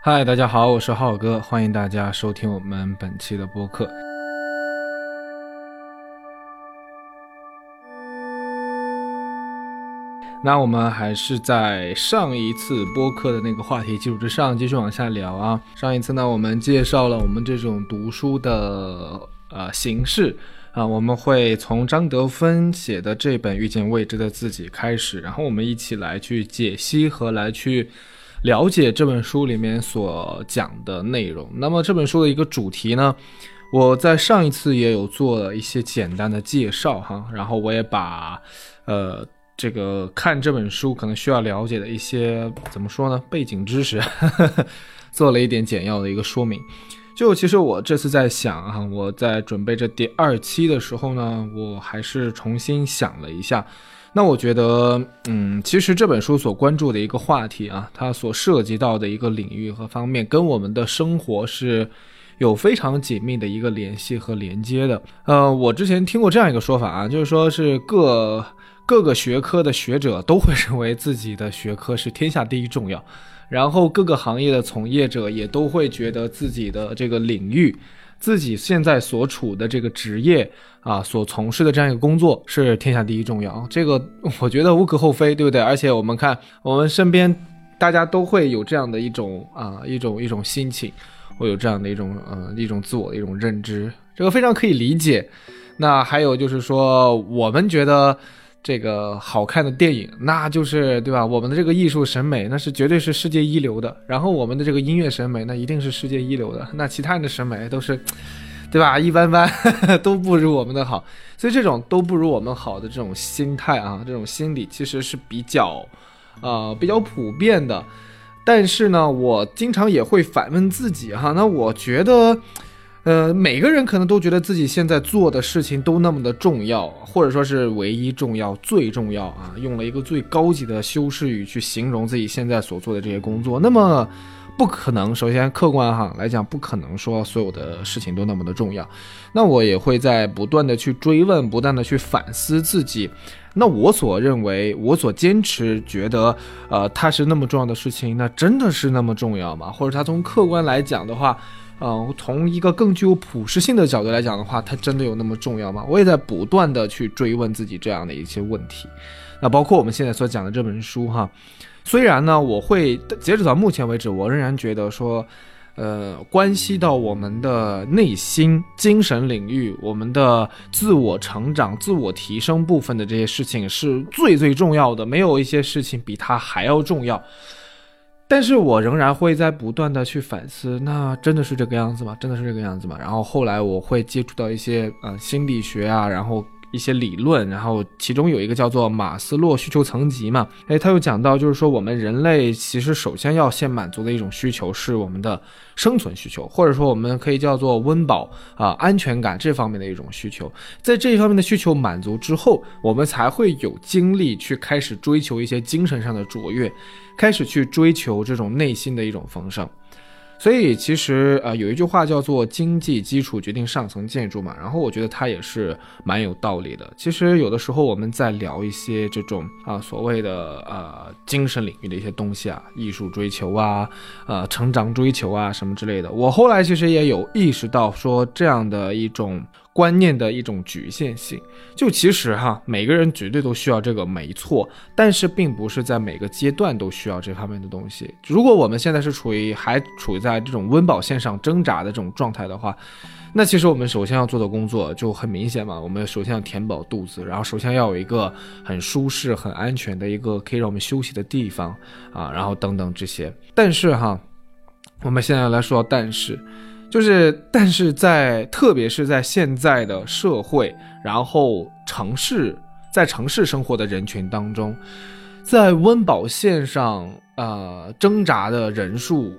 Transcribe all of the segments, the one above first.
嗨，大家好，我是浩哥，欢迎大家收听我们本期的播客。那我们还是在上一次播客的那个话题基础之上继续往下聊啊。上一次呢，我们介绍了我们这种读书的呃形式啊，我们会从张德芬写的这本《遇见未知的自己》开始，然后我们一起来去解析和来去。了解这本书里面所讲的内容。那么这本书的一个主题呢，我在上一次也有做了一些简单的介绍哈，然后我也把呃这个看这本书可能需要了解的一些怎么说呢背景知识，做了一点简要的一个说明。就其实我这次在想哈，我在准备这第二期的时候呢，我还是重新想了一下。那我觉得，嗯，其实这本书所关注的一个话题啊，它所涉及到的一个领域和方面，跟我们的生活是有非常紧密的一个联系和连接的。呃，我之前听过这样一个说法啊，就是说是各各个学科的学者都会认为自己的学科是天下第一重要，然后各个行业的从业者也都会觉得自己的这个领域。自己现在所处的这个职业啊，所从事的这样一个工作是天下第一重要，这个我觉得无可厚非，对不对？而且我们看我们身边，大家都会有这样的一种啊一种一种心情，会有这样的一种呃一种自我的一种认知，这个非常可以理解。那还有就是说，我们觉得。这个好看的电影，那就是对吧？我们的这个艺术审美，那是绝对是世界一流的。然后我们的这个音乐审美，那一定是世界一流的。那其他人的审美都是，对吧？一般般，都不如我们的好。所以这种都不如我们好的这种心态啊，这种心理其实是比较，呃，比较普遍的。但是呢，我经常也会反问自己哈，那我觉得。呃，每个人可能都觉得自己现在做的事情都那么的重要，或者说是唯一重要、最重要啊，用了一个最高级的修饰语去形容自己现在所做的这些工作。那么，不可能。首先，客观哈来讲，不可能说所有的事情都那么的重要。那我也会在不断的去追问，不断的去反思自己。那我所认为，我所坚持觉得，呃，它是那么重要的事情，那真的是那么重要吗？或者它从客观来讲的话？嗯，从一个更具有普适性的角度来讲的话，它真的有那么重要吗？我也在不断的去追问自己这样的一些问题。那包括我们现在所讲的这本书哈，虽然呢，我会截止到目前为止，我仍然觉得说，呃，关系到我们的内心、精神领域、我们的自我成长、自我提升部分的这些事情是最最重要的，没有一些事情比它还要重要。但是我仍然会在不断的去反思，那真的是这个样子吗？真的是这个样子吗？然后后来我会接触到一些呃心理学啊，然后。一些理论，然后其中有一个叫做马斯洛需求层级嘛，哎，他又讲到，就是说我们人类其实首先要先满足的一种需求是我们的生存需求，或者说我们可以叫做温饱啊、安全感这方面的一种需求，在这一方面的需求满足之后，我们才会有精力去开始追求一些精神上的卓越，开始去追求这种内心的一种丰盛。所以其实呃有一句话叫做经济基础决定上层建筑嘛，然后我觉得它也是蛮有道理的。其实有的时候我们在聊一些这种啊所谓的呃精神领域的一些东西啊，艺术追求啊，呃成长追求啊什么之类的，我后来其实也有意识到说这样的一种。观念的一种局限性，就其实哈，每个人绝对都需要这个，没错，但是并不是在每个阶段都需要这方面的东西。如果我们现在是处于还处在这种温饱线上挣扎的这种状态的话，那其实我们首先要做的工作就很明显嘛，我们首先要填饱肚子，然后首先要有一个很舒适、很安全的一个可以让我们休息的地方啊，然后等等这些。但是哈，我们现在来说，但是。就是，但是在特别是在现在的社会，然后城市，在城市生活的人群当中，在温饱线上呃挣扎的人数，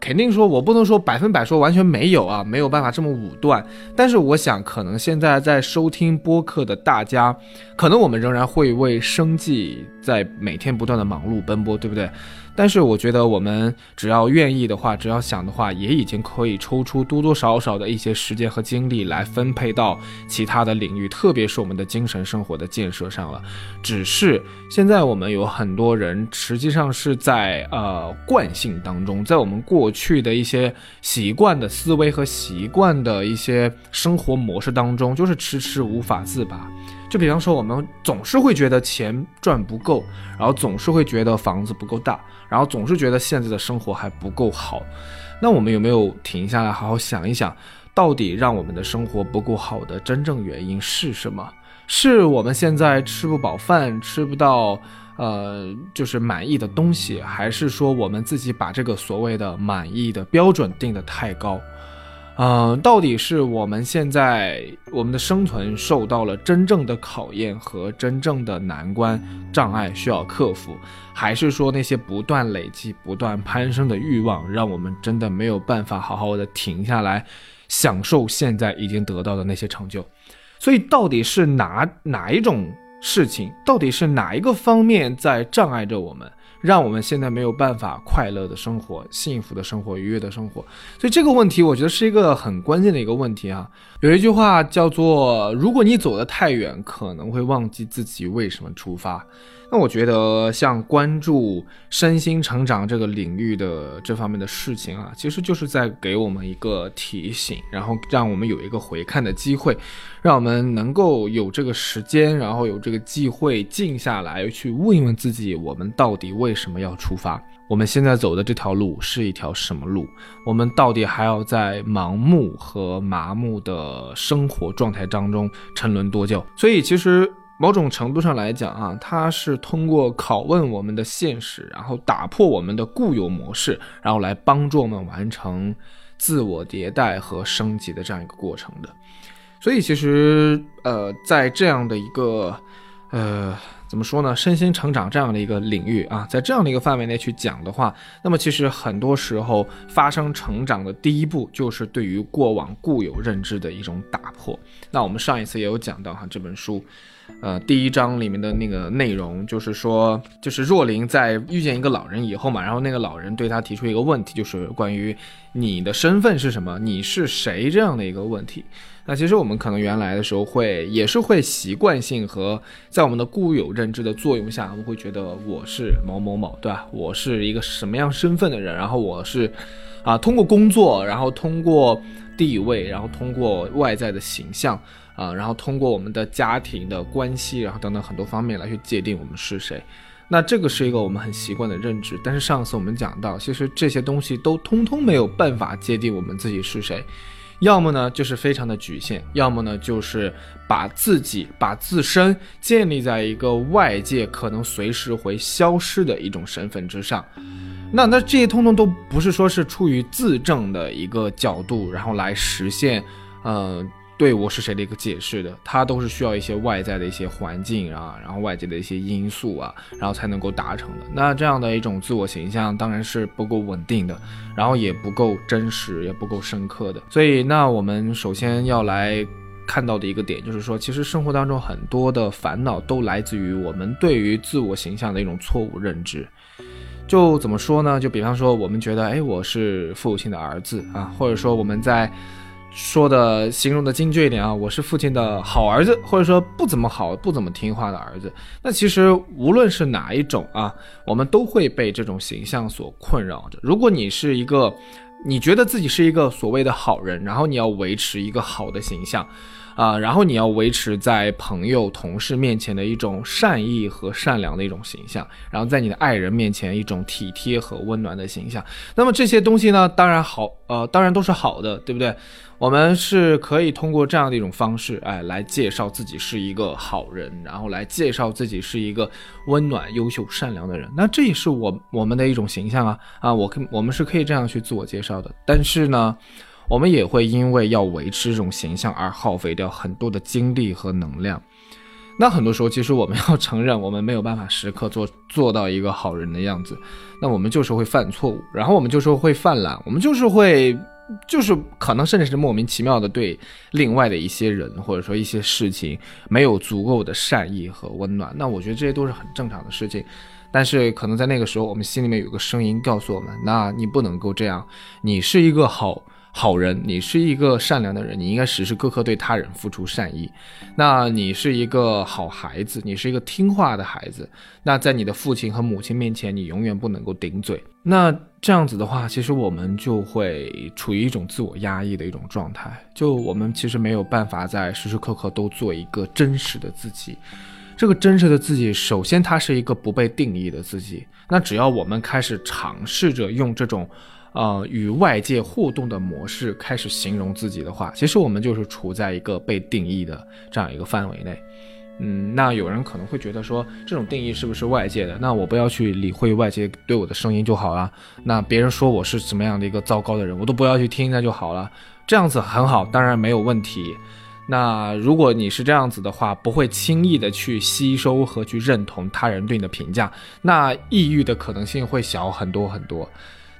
肯定说我不能说百分百说完全没有啊，没有办法这么武断。但是我想，可能现在在收听播客的大家，可能我们仍然会为生计在每天不断的忙碌奔波，对不对？但是我觉得我们只要愿意的话，只要想的话，也已经可以抽出多多少少的一些时间和精力来分配到其他的领域，特别是我们的精神生活的建设上了。只是现在我们有很多人实际上是在呃惯性当中，在我们过去的一些习惯的思维和习惯的一些生活模式当中，就是迟迟无法自拔。就比方说，我们总是会觉得钱赚不够，然后总是会觉得房子不够大，然后总是觉得现在的生活还不够好。那我们有没有停下来好好想一想，到底让我们的生活不够好的真正原因是什么？是我们现在吃不饱饭，吃不到呃就是满意的东西，还是说我们自己把这个所谓的满意的标准定得太高？嗯，到底是我们现在我们的生存受到了真正的考验和真正的难关障碍需要克服，还是说那些不断累积、不断攀升的欲望，让我们真的没有办法好好的停下来，享受现在已经得到的那些成就？所以，到底是哪哪一种事情，到底是哪一个方面在障碍着我们？让我们现在没有办法快乐的生活、幸福的生活、愉悦的生活，所以这个问题我觉得是一个很关键的一个问题啊。有一句话叫做：“如果你走得太远，可能会忘记自己为什么出发。”那我觉得，像关注身心成长这个领域的这方面的事情啊，其实就是在给我们一个提醒，然后让我们有一个回看的机会，让我们能够有这个时间，然后有这个机会静下来去问一问自己：我们到底为什么要出发？我们现在走的这条路是一条什么路？我们到底还要在盲目和麻木的生活状态当中沉沦多久？所以，其实。某种程度上来讲啊，它是通过拷问我们的现实，然后打破我们的固有模式，然后来帮助我们完成自我迭代和升级的这样一个过程的。所以，其实呃，在这样的一个呃。怎么说呢？身心成长这样的一个领域啊，在这样的一个范围内去讲的话，那么其实很多时候发生成长的第一步，就是对于过往固有认知的一种打破。那我们上一次也有讲到哈，这本书，呃，第一章里面的那个内容，就是说，就是若琳在遇见一个老人以后嘛，然后那个老人对他提出一个问题，就是关于你的身份是什么，你是谁这样的一个问题。那其实我们可能原来的时候会也是会习惯性和在我们的固有认知的作用下，我们会觉得我是某某某，对吧？我是一个什么样身份的人？然后我是，啊，通过工作，然后通过地位，然后通过外在的形象，啊，然后通过我们的家庭的关系，然后等等很多方面来去界定我们是谁。那这个是一个我们很习惯的认知。但是上次我们讲到，其实这些东西都通通没有办法界定我们自己是谁。要么呢，就是非常的局限；要么呢，就是把自己、把自身建立在一个外界可能随时会消失的一种身份之上。那那这些通通都不是说是出于自证的一个角度，然后来实现，呃。对我是谁的一个解释的，它都是需要一些外在的一些环境啊，然后外界的一些因素啊，然后才能够达成的。那这样的一种自我形象当然是不够稳定的，然后也不够真实，也不够深刻的。所以，那我们首先要来看到的一个点，就是说，其实生活当中很多的烦恼都来自于我们对于自我形象的一种错误认知。就怎么说呢？就比方说，我们觉得，哎，我是父亲的儿子啊，或者说我们在。说的形容的精确一点啊，我是父亲的好儿子，或者说不怎么好、不怎么听话的儿子。那其实无论是哪一种啊，我们都会被这种形象所困扰着。如果你是一个，你觉得自己是一个所谓的好人，然后你要维持一个好的形象。啊，然后你要维持在朋友、同事面前的一种善意和善良的一种形象，然后在你的爱人面前一种体贴和温暖的形象。那么这些东西呢，当然好，呃，当然都是好的，对不对？我们是可以通过这样的一种方式，哎，来介绍自己是一个好人，然后来介绍自己是一个温暖、优秀、善良的人。那这也是我我们的一种形象啊啊，我可我们是可以这样去自我介绍的。但是呢。我们也会因为要维持这种形象而耗费掉很多的精力和能量。那很多时候，其实我们要承认，我们没有办法时刻做做到一个好人的样子。那我们就是会犯错误，然后我们就是会犯懒，我们就是会，就是可能甚至是莫名其妙的对另外的一些人或者说一些事情没有足够的善意和温暖。那我觉得这些都是很正常的事情。但是可能在那个时候，我们心里面有个声音告诉我们：那你不能够这样，你是一个好。好人，你是一个善良的人，你应该时时刻刻对他人付出善意。那你是一个好孩子，你是一个听话的孩子。那在你的父亲和母亲面前，你永远不能够顶嘴。那这样子的话，其实我们就会处于一种自我压抑的一种状态。就我们其实没有办法在时时刻刻都做一个真实的自己。这个真实的自己，首先它是一个不被定义的自己。那只要我们开始尝试着用这种。呃，与外界互动的模式开始形容自己的话，其实我们就是处在一个被定义的这样一个范围内。嗯，那有人可能会觉得说，这种定义是不是外界的？那我不要去理会外界对我的声音就好了。那别人说我是什么样的一个糟糕的人，我都不要去听，那就好了。这样子很好，当然没有问题。那如果你是这样子的话，不会轻易的去吸收和去认同他人对你的评价，那抑郁的可能性会小很多很多。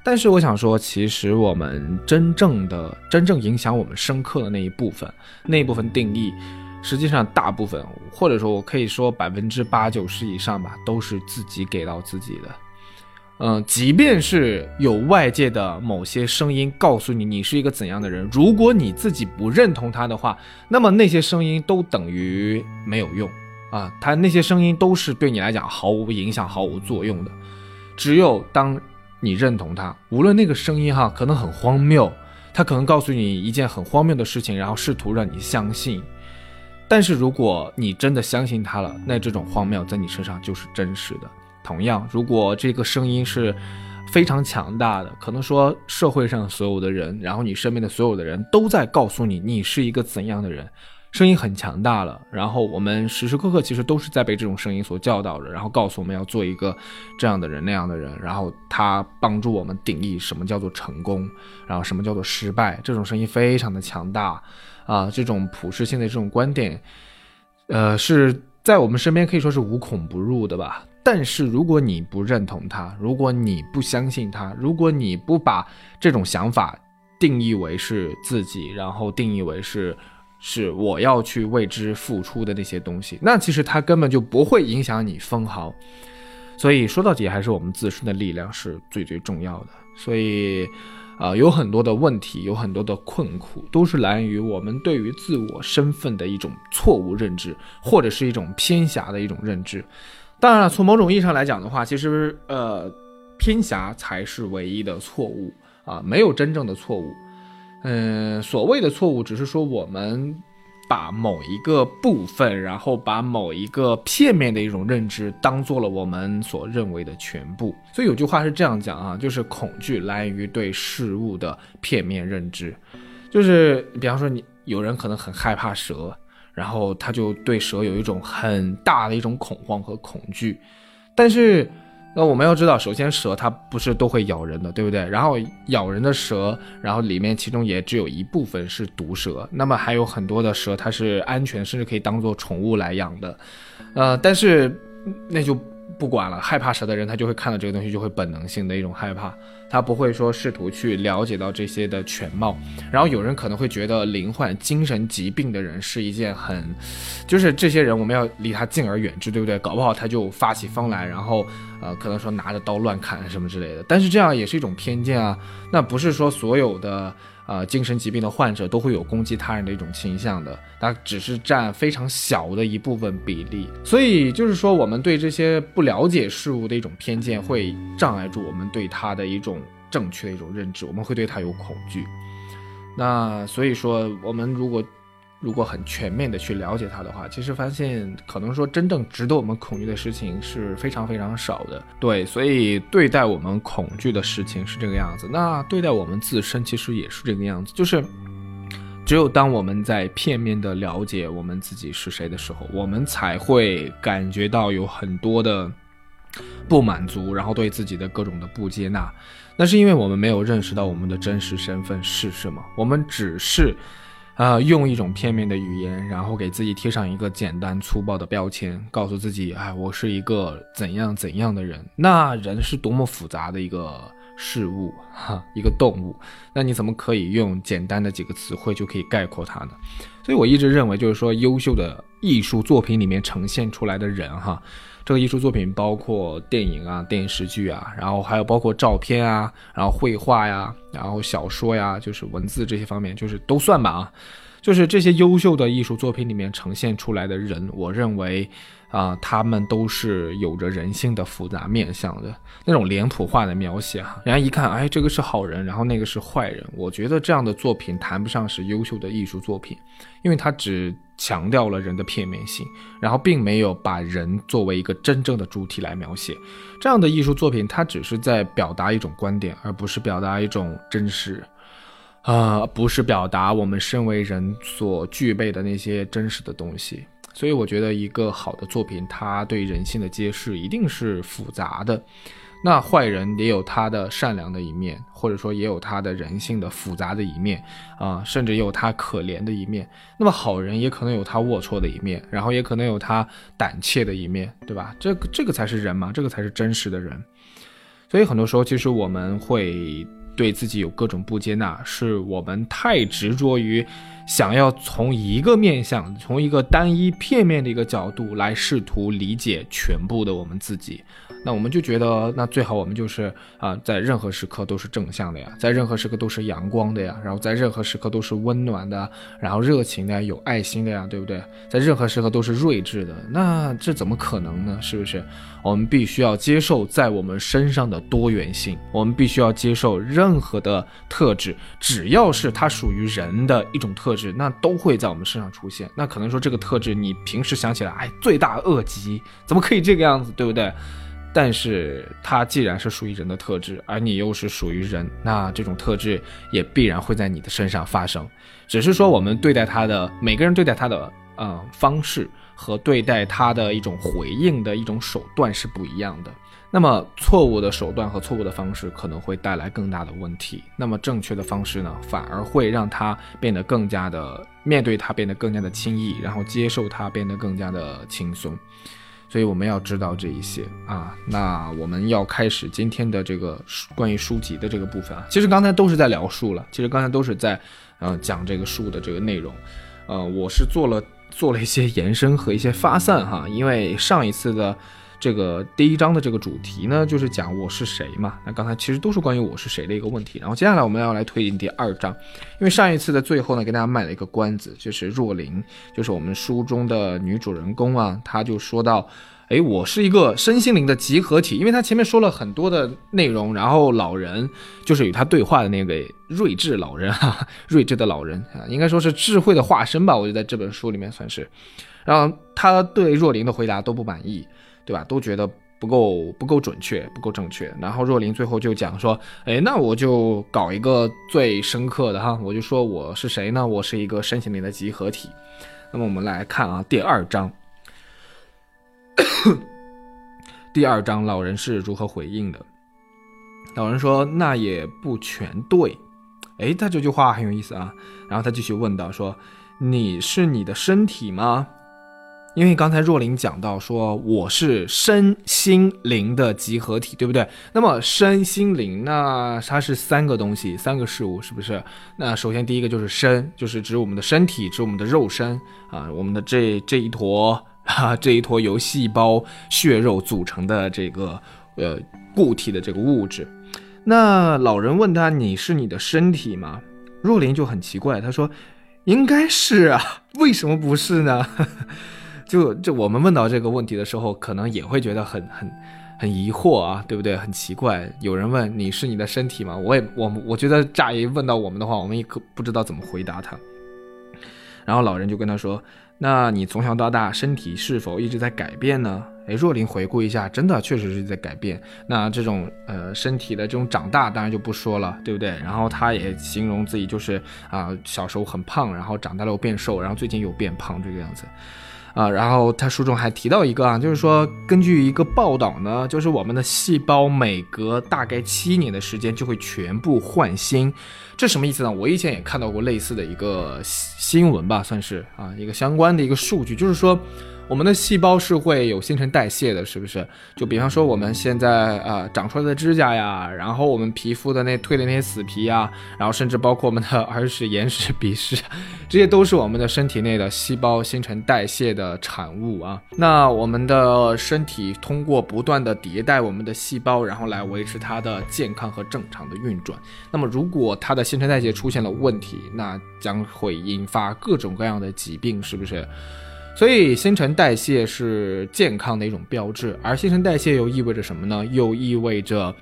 但是我想说，其实我们真正的、真正影响我们深刻的那一部分，那一部分定义，实际上大部分，或者说我可以说百分之八九十以上吧，都是自己给到自己的。嗯，即便是有外界的某些声音告诉你你是一个怎样的人，如果你自己不认同他的话，那么那些声音都等于没有用啊，他那些声音都是对你来讲毫无影响、毫无作用的。只有当。你认同他，无论那个声音哈可能很荒谬，他可能告诉你一件很荒谬的事情，然后试图让你相信。但是如果你真的相信他了，那这种荒谬在你身上就是真实的。同样，如果这个声音是非常强大的，可能说社会上所有的人，然后你身边的所有的人都在告诉你你是一个怎样的人。声音很强大了，然后我们时时刻刻其实都是在被这种声音所教导着，然后告诉我们要做一个这样的人那样的人，然后他帮助我们定义什么叫做成功，然后什么叫做失败。这种声音非常的强大啊，这种普世性的这种观点，呃，是在我们身边可以说是无孔不入的吧。但是如果你不认同他，如果你不相信他，如果你不把这种想法定义为是自己，然后定义为是。是我要去为之付出的那些东西，那其实它根本就不会影响你分毫。所以说到底，还是我们自身的力量是最最重要的。所以，啊，有很多的问题，有很多的困苦，都是来源于我们对于自我身份的一种错误认知，或者是一种偏狭的一种认知。当然了，从某种意义上来讲的话，其实呃，偏狭才是唯一的错误啊，没有真正的错误。嗯，所谓的错误，只是说我们把某一个部分，然后把某一个片面的一种认知，当做了我们所认为的全部。所以有句话是这样讲啊，就是恐惧来源于对事物的片面认知。就是比方说，你有人可能很害怕蛇，然后他就对蛇有一种很大的一种恐慌和恐惧，但是。那我们要知道，首先蛇它不是都会咬人的，对不对？然后咬人的蛇，然后里面其中也只有一部分是毒蛇，那么还有很多的蛇它是安全，甚至可以当做宠物来养的，呃，但是那就。不管了，害怕蛇的人，他就会看到这个东西，就会本能性的一种害怕，他不会说试图去了解到这些的全貌。然后有人可能会觉得，罹患精神疾病的人是一件很，就是这些人我们要离他敬而远之，对不对？搞不好他就发起疯来，然后呃，可能说拿着刀乱砍什么之类的。但是这样也是一种偏见啊，那不是说所有的。呃，精神疾病的患者都会有攻击他人的一种倾向的，它只是占非常小的一部分比例。所以就是说，我们对这些不了解事物的一种偏见，会障碍住我们对他的一种正确的一种认知，我们会对他有恐惧。那所以说，我们如果。如果很全面的去了解它的话，其实发现可能说真正值得我们恐惧的事情是非常非常少的。对，所以对待我们恐惧的事情是这个样子，那对待我们自身其实也是这个样子。就是只有当我们在片面的了解我们自己是谁的时候，我们才会感觉到有很多的不满足，然后对自己的各种的不接纳。那是因为我们没有认识到我们的真实身份是什么，我们只是。啊，用一种片面的语言，然后给自己贴上一个简单粗暴的标签，告诉自己，哎，我是一个怎样怎样的人。那人是多么复杂的一个事物，哈，一个动物。那你怎么可以用简单的几个词汇就可以概括它呢？所以我一直认为，就是说，优秀的艺术作品里面呈现出来的人，哈，这个艺术作品包括电影啊、电视剧啊，然后还有包括照片啊，然后绘画呀，然后小说呀，就是文字这些方面，就是都算吧啊。就是这些优秀的艺术作品里面呈现出来的人，我认为。啊，他们都是有着人性的复杂面相的那种脸谱化的描写哈，人家一看，哎，这个是好人，然后那个是坏人。我觉得这样的作品谈不上是优秀的艺术作品，因为它只强调了人的片面性，然后并没有把人作为一个真正的主体来描写。这样的艺术作品，它只是在表达一种观点，而不是表达一种真实，啊，不是表达我们身为人所具备的那些真实的东西。所以我觉得一个好的作品，它对人性的揭示一定是复杂的。那坏人也有他的善良的一面，或者说也有他的人性的复杂的一面啊，甚至也有他可怜的一面。那么好人也可能有他龌龊的一面，然后也可能有他胆怯的一面，对吧？这个这个才是人嘛，这个才是真实的人。所以很多时候，其实我们会对自己有各种不接纳，是我们太执着于。想要从一个面向，从一个单一片面的一个角度来试图理解全部的我们自己。那我们就觉得，那最好我们就是啊，在任何时刻都是正向的呀，在任何时刻都是阳光的呀，然后在任何时刻都是温暖的，然后热情的，有爱心的呀，对不对？在任何时刻都是睿智的，那这怎么可能呢？是不是？我们必须要接受在我们身上的多元性，我们必须要接受任何的特质，只要是它属于人的一种特质，那都会在我们身上出现。那可能说这个特质，你平时想起来，哎，罪大恶极，怎么可以这个样子，对不对？但是它既然是属于人的特质，而你又是属于人，那这种特质也必然会在你的身上发生。只是说我们对待它的每个人对待它的呃方式和对待它的一种回应的一种手段是不一样的。那么错误的手段和错误的方式可能会带来更大的问题。那么正确的方式呢，反而会让它变得更加的面对它变得更加的轻易，然后接受它变得更加的轻松。所以我们要知道这一些啊，那我们要开始今天的这个关于书籍的这个部分啊。其实刚才都是在聊书了，其实刚才都是在，呃，讲这个书的这个内容，呃，我是做了做了一些延伸和一些发散哈，因为上一次的。这个第一章的这个主题呢，就是讲我是谁嘛。那刚才其实都是关于我是谁的一个问题。然后接下来我们要来推进第二章，因为上一次的最后呢，给大家卖了一个关子，就是若琳，就是我们书中的女主人公啊，她就说到，哎，我是一个身心灵的集合体。因为她前面说了很多的内容，然后老人就是与他对话的那个睿智老人哈，睿智的老人啊，应该说是智慧的化身吧，我就在这本书里面算是。然后他对若琳的回答都不满意。对吧？都觉得不够不够准确，不够正确。然后若琳最后就讲说：“哎，那我就搞一个最深刻的哈，我就说我是谁呢？我是一个身心灵的集合体。”那么我们来看啊，第二章，第二章老人是如何回应的？老人说：“那也不全对。”哎，他这句话很有意思啊。然后他继续问道：“说你是你的身体吗？”因为刚才若琳讲到说我是身心灵的集合体，对不对？那么身心灵，那它是三个东西，三个事物，是不是？那首先第一个就是身，就是指我们的身体，指我们的肉身啊，我们的这这一坨啊，这一坨由细胞、血肉组成的这个呃固体的这个物质。那老人问他：“你是你的身体吗？”若琳就很奇怪，他说：“应该是啊，为什么不是呢？”就就我们问到这个问题的时候，可能也会觉得很很很疑惑啊，对不对？很奇怪，有人问你是你的身体吗？我也我我觉得乍一问到我们的话，我们也可不知道怎么回答他。然后老人就跟他说：“那你从小到大身体是否一直在改变呢？”哎，若琳回顾一下，真的确实是在改变。那这种呃身体的这种长大，当然就不说了，对不对？然后他也形容自己就是啊小时候很胖，然后长大了又变瘦，然后最近又变胖这个样子。啊，然后他书中还提到一个啊，就是说根据一个报道呢，就是我们的细胞每隔大概七年的时间就会全部换新，这什么意思呢？我以前也看到过类似的一个新闻吧，算是啊一个相关的一个数据，就是说我们的细胞是会有新陈代谢的，是不是？就比方说我们现在呃长出来的指甲呀，然后我们皮肤的那蜕的那些死皮呀，然后甚至包括我们的耳屎、眼屎、鼻屎，这些都是我们的身体内的细胞新陈代谢的产物啊。那我们的身体通过不断的迭代我们的细胞，然后来维持它的健康和正常的运转。那么如果它的新陈代谢出现了问题，那将会引发各种各样的疾病，是不是？所以新陈代谢是健康的一种标志，而新陈代谢又意味着什么呢？又意味着，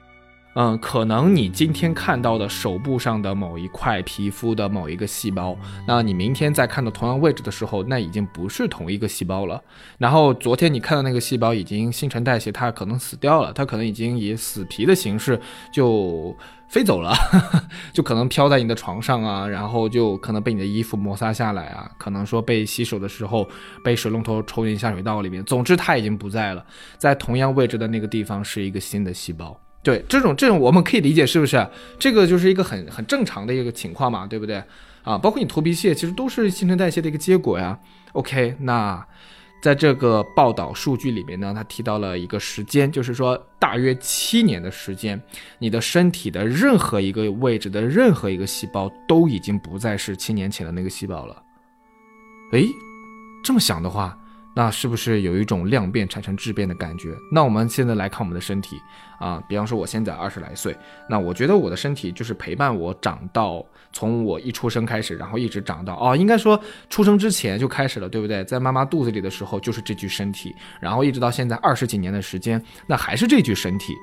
嗯，可能你今天看到的手部上的某一块皮肤的某一个细胞，那你明天再看到同样位置的时候，那已经不是同一个细胞了。然后昨天你看到那个细胞已经新陈代谢，它可能死掉了，它可能已经以死皮的形式就。飞走了，就可能飘在你的床上啊，然后就可能被你的衣服摩擦下来啊，可能说被洗手的时候被水龙头抽进下水道里面。总之，它已经不在了，在同样位置的那个地方是一个新的细胞。对，这种这种我们可以理解，是不是？这个就是一个很很正常的一个情况嘛，对不对？啊，包括你头皮屑，其实都是新陈代谢的一个结果呀。OK，那。在这个报道数据里面呢，他提到了一个时间，就是说大约七年的时间，你的身体的任何一个位置的任何一个细胞都已经不再是七年前的那个细胞了。诶，这么想的话。那是不是有一种量变产生质变的感觉？那我们现在来看我们的身体啊，比方说我现在二十来岁，那我觉得我的身体就是陪伴我长到从我一出生开始，然后一直长到哦，应该说出生之前就开始了，对不对？在妈妈肚子里的时候就是这具身体，然后一直到现在二十几年的时间，那还是这具身体。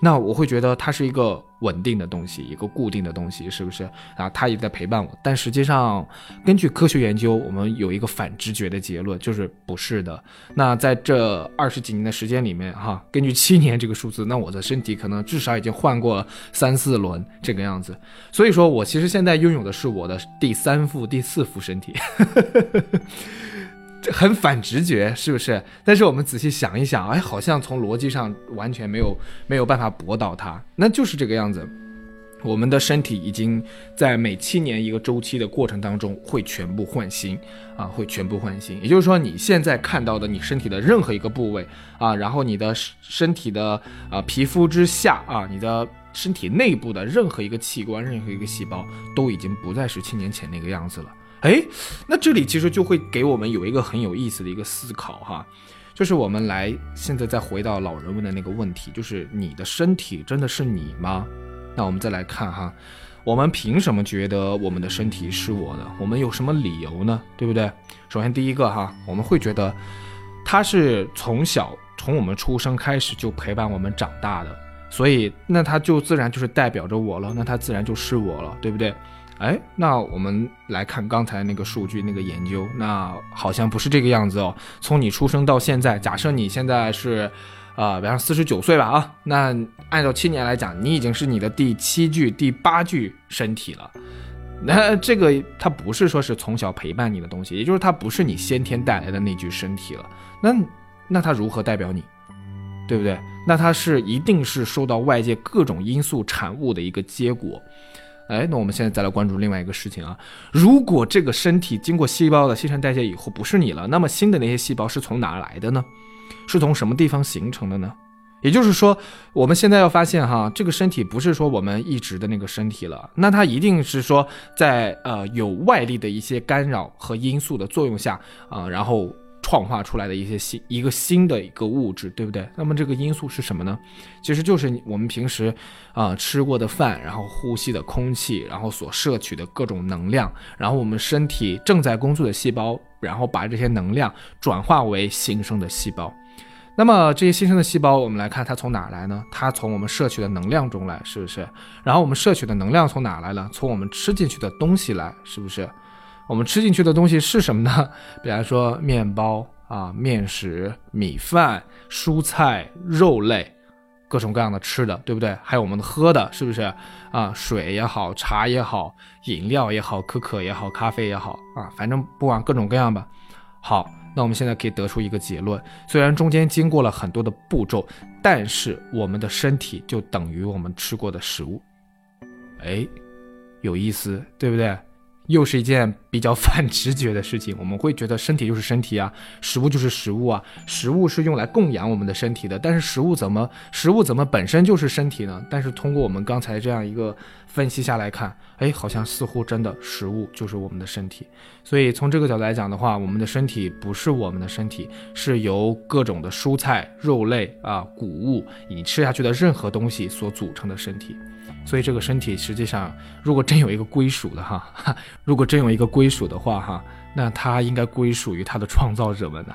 那我会觉得它是一个稳定的东西，一个固定的东西，是不是啊？它也在陪伴我。但实际上，根据科学研究，我们有一个反直觉的结论，就是不是的。那在这二十几年的时间里面，哈，根据七年这个数字，那我的身体可能至少已经换过三四轮这个样子。所以说我其实现在拥有的是我的第三副、第四副身体。很反直觉，是不是？但是我们仔细想一想，哎，好像从逻辑上完全没有没有办法驳倒它，那就是这个样子。我们的身体已经在每七年一个周期的过程当中会全部换新啊，会全部换新。也就是说，你现在看到的你身体的任何一个部位啊，然后你的身体的啊皮肤之下啊，你的身体内部的任何一个器官、任何一个细胞，都已经不再是七年前那个样子了。哎，那这里其实就会给我们有一个很有意思的一个思考哈，就是我们来现在再回到老人问的那个问题，就是你的身体真的是你吗？那我们再来看哈，我们凭什么觉得我们的身体是我的？我们有什么理由呢？对不对？首先第一个哈，我们会觉得他是从小从我们出生开始就陪伴我们长大的，所以那他就自然就是代表着我了，那他自然就是我了，对不对？哎，那我们来看刚才那个数据，那个研究，那好像不是这个样子哦。从你出生到现在，假设你现在是，呃，比方四十九岁吧，啊，那按照七年来讲，你已经是你的第七具、第八具身体了。那这个它不是说是从小陪伴你的东西，也就是它不是你先天带来的那具身体了。那那它如何代表你，对不对？那它是一定是受到外界各种因素产物的一个结果。哎，那我们现在再来关注另外一个事情啊。如果这个身体经过细胞的新陈代谢以后不是你了，那么新的那些细胞是从哪来的呢？是从什么地方形成的呢？也就是说，我们现在要发现哈，这个身体不是说我们一直的那个身体了，那它一定是说在呃有外力的一些干扰和因素的作用下啊，然后。创化出来的一些新一个新的一个物质，对不对？那么这个因素是什么呢？其实就是我们平时啊吃过的饭，然后呼吸的空气，然后所摄取的各种能量，然后我们身体正在工作的细胞，然后把这些能量转化为新生的细胞。那么这些新生的细胞，我们来看它从哪来呢？它从我们摄取的能量中来，是不是？然后我们摄取的能量从哪来了？从我们吃进去的东西来，是不是？我们吃进去的东西是什么呢？比方说面包啊、面食、米饭、蔬菜、肉类，各种各样的吃的，对不对？还有我们的喝的，是不是啊？水也好，茶也好，饮料也好，可可也好，咖啡也好啊，反正不管各种各样吧。好，那我们现在可以得出一个结论：虽然中间经过了很多的步骤，但是我们的身体就等于我们吃过的食物。哎，有意思，对不对？又是一件比较反直觉的事情。我们会觉得身体就是身体啊，食物就是食物啊，食物是用来供养我们的身体的。但是食物怎么食物怎么本身就是身体呢？但是通过我们刚才这样一个分析下来看，哎，好像似乎真的食物就是我们的身体。所以从这个角度来讲的话，我们的身体不是我们的身体，是由各种的蔬菜、肉类啊、谷物，你吃下去的任何东西所组成的身体。所以这个身体实际上，如果真有一个归属的哈，如果真有一个归属的话哈，那它应该归属于它的创造者们呢。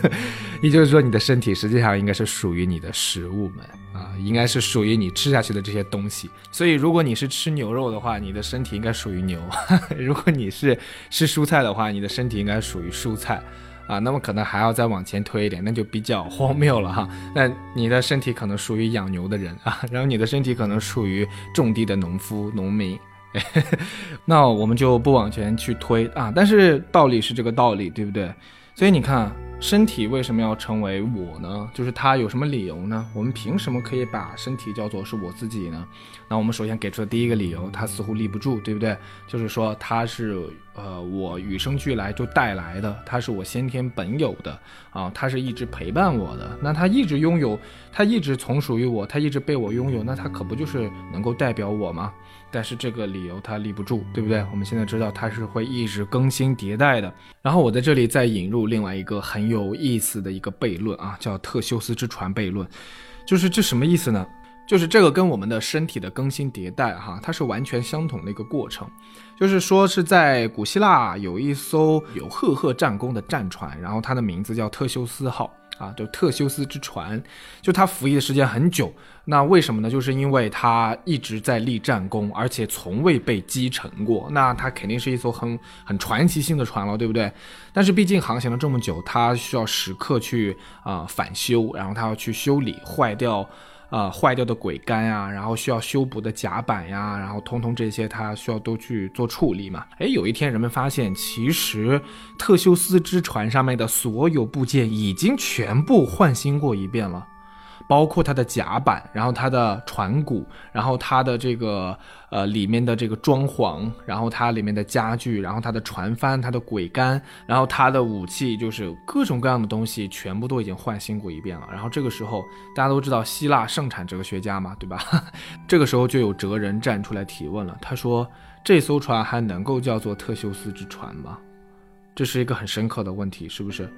也就是说，你的身体实际上应该是属于你的食物们啊，应该是属于你吃下去的这些东西。所以，如果你是吃牛肉的话，你的身体应该属于牛；如果你是吃蔬菜的话，你的身体应该属于蔬菜。啊，那么可能还要再往前推一点，那就比较荒谬了哈。那你的身体可能属于养牛的人啊，然后你的身体可能属于种地的农夫、农民。那我们就不往前去推啊，但是道理是这个道理，对不对？所以你看，身体为什么要成为我呢？就是它有什么理由呢？我们凭什么可以把身体叫做是我自己呢？那我们首先给出的第一个理由，它似乎立不住，对不对？就是说它是。呃，我与生俱来就带来的，它是我先天本有的啊，它是一直陪伴我的。那它一直拥有，它一直从属于我，它一直被我拥有，那它可不就是能够代表我吗？但是这个理由它立不住，对不对？我们现在知道它是会一直更新迭代的。然后我在这里再引入另外一个很有意思的一个悖论啊，叫特修斯之船悖论，就是这什么意思呢？就是这个跟我们的身体的更新迭代哈，它是完全相同的一个过程。就是说是在古希腊有一艘有赫赫战功的战船，然后它的名字叫特修斯号啊，就特修斯之船。就他服役的时间很久，那为什么呢？就是因为他一直在立战功，而且从未被击沉过。那他肯定是一艘很很传奇性的船了，对不对？但是毕竟航行了这么久，他需要时刻去啊返修，然后他要去修理坏掉。呃，坏掉的轨杆呀，然后需要修补的甲板呀，然后通通这些，它需要都去做处理嘛。哎，有一天人们发现，其实特修斯之船上面的所有部件已经全部换新过一遍了。包括它的甲板，然后它的船骨，然后它的这个呃里面的这个装潢，然后它里面的家具，然后它的船帆、它的桅杆，然后它的武器，就是各种各样的东西，全部都已经换新过一遍了。然后这个时候，大家都知道希腊盛产哲学家嘛，对吧？这个时候就有哲人站出来提问了，他说：“这艘船还能够叫做特修斯之船吗？”这是一个很深刻的问题，是不是？